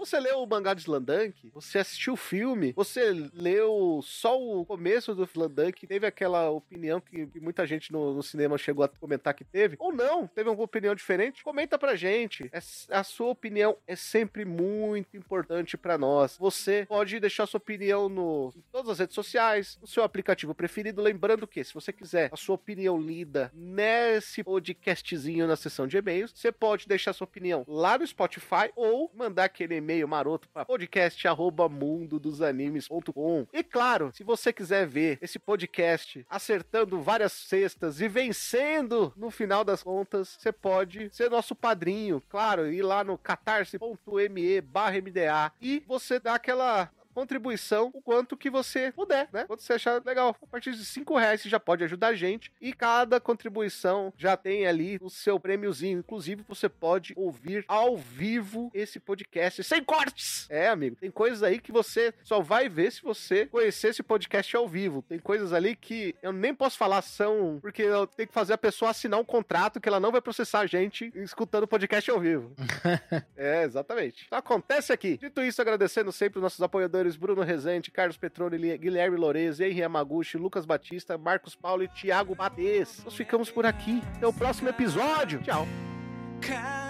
Você leu o mangá de Slandunk, você assistiu o filme, você leu só o começo do Slandunk, teve aquela opinião que, muita gente no, no cinema chegou a comentar que teve, ou não, teve alguma opinião diferente, comenta pra gente. É- a sua opinião é sempre muito importante pra nós. Você pode deixar sua opinião no, em todas as redes sociais, no seu aplicativo preferido, lembrando que se você quiser a sua opinião lida nesse podcastzinho na seção de e-mails, você pode deixar sua opinião lá no Spotify ou mandar aquele e-mail maroto para podcast@mundodosanimes.com. E claro, se você quiser ver esse podcast acertando várias cestas e vencendo no final das contas, você pode ser nosso padrinho, claro, ir lá no catarse.me/mda e você dá aquela contribuição o quanto que você puder, né? Quanto você achar legal. A partir de 5 reais você já pode ajudar a gente. E cada contribuição já tem ali o seu prêmiozinho. Inclusive, você pode ouvir ao vivo esse podcast sem cortes. É, amigo. Tem coisas aí que você só vai ver se você conhecer esse podcast ao vivo. Tem coisas ali que eu nem posso falar são porque eu tenho que fazer a pessoa assinar um contrato que ela não vai processar a gente escutando o podcast ao vivo. É, exatamente. Então acontece aqui. Dito isso, agradecendo sempre os nossos apoiadores Bruno Rezende, Carlos Petroni, Guilherme Lourenço, Henri Yamaguchi, Lucas Batista, Marcos Paulo e Thiago Batês. Nós ficamos por aqui. Até o próximo episódio. Tchau.「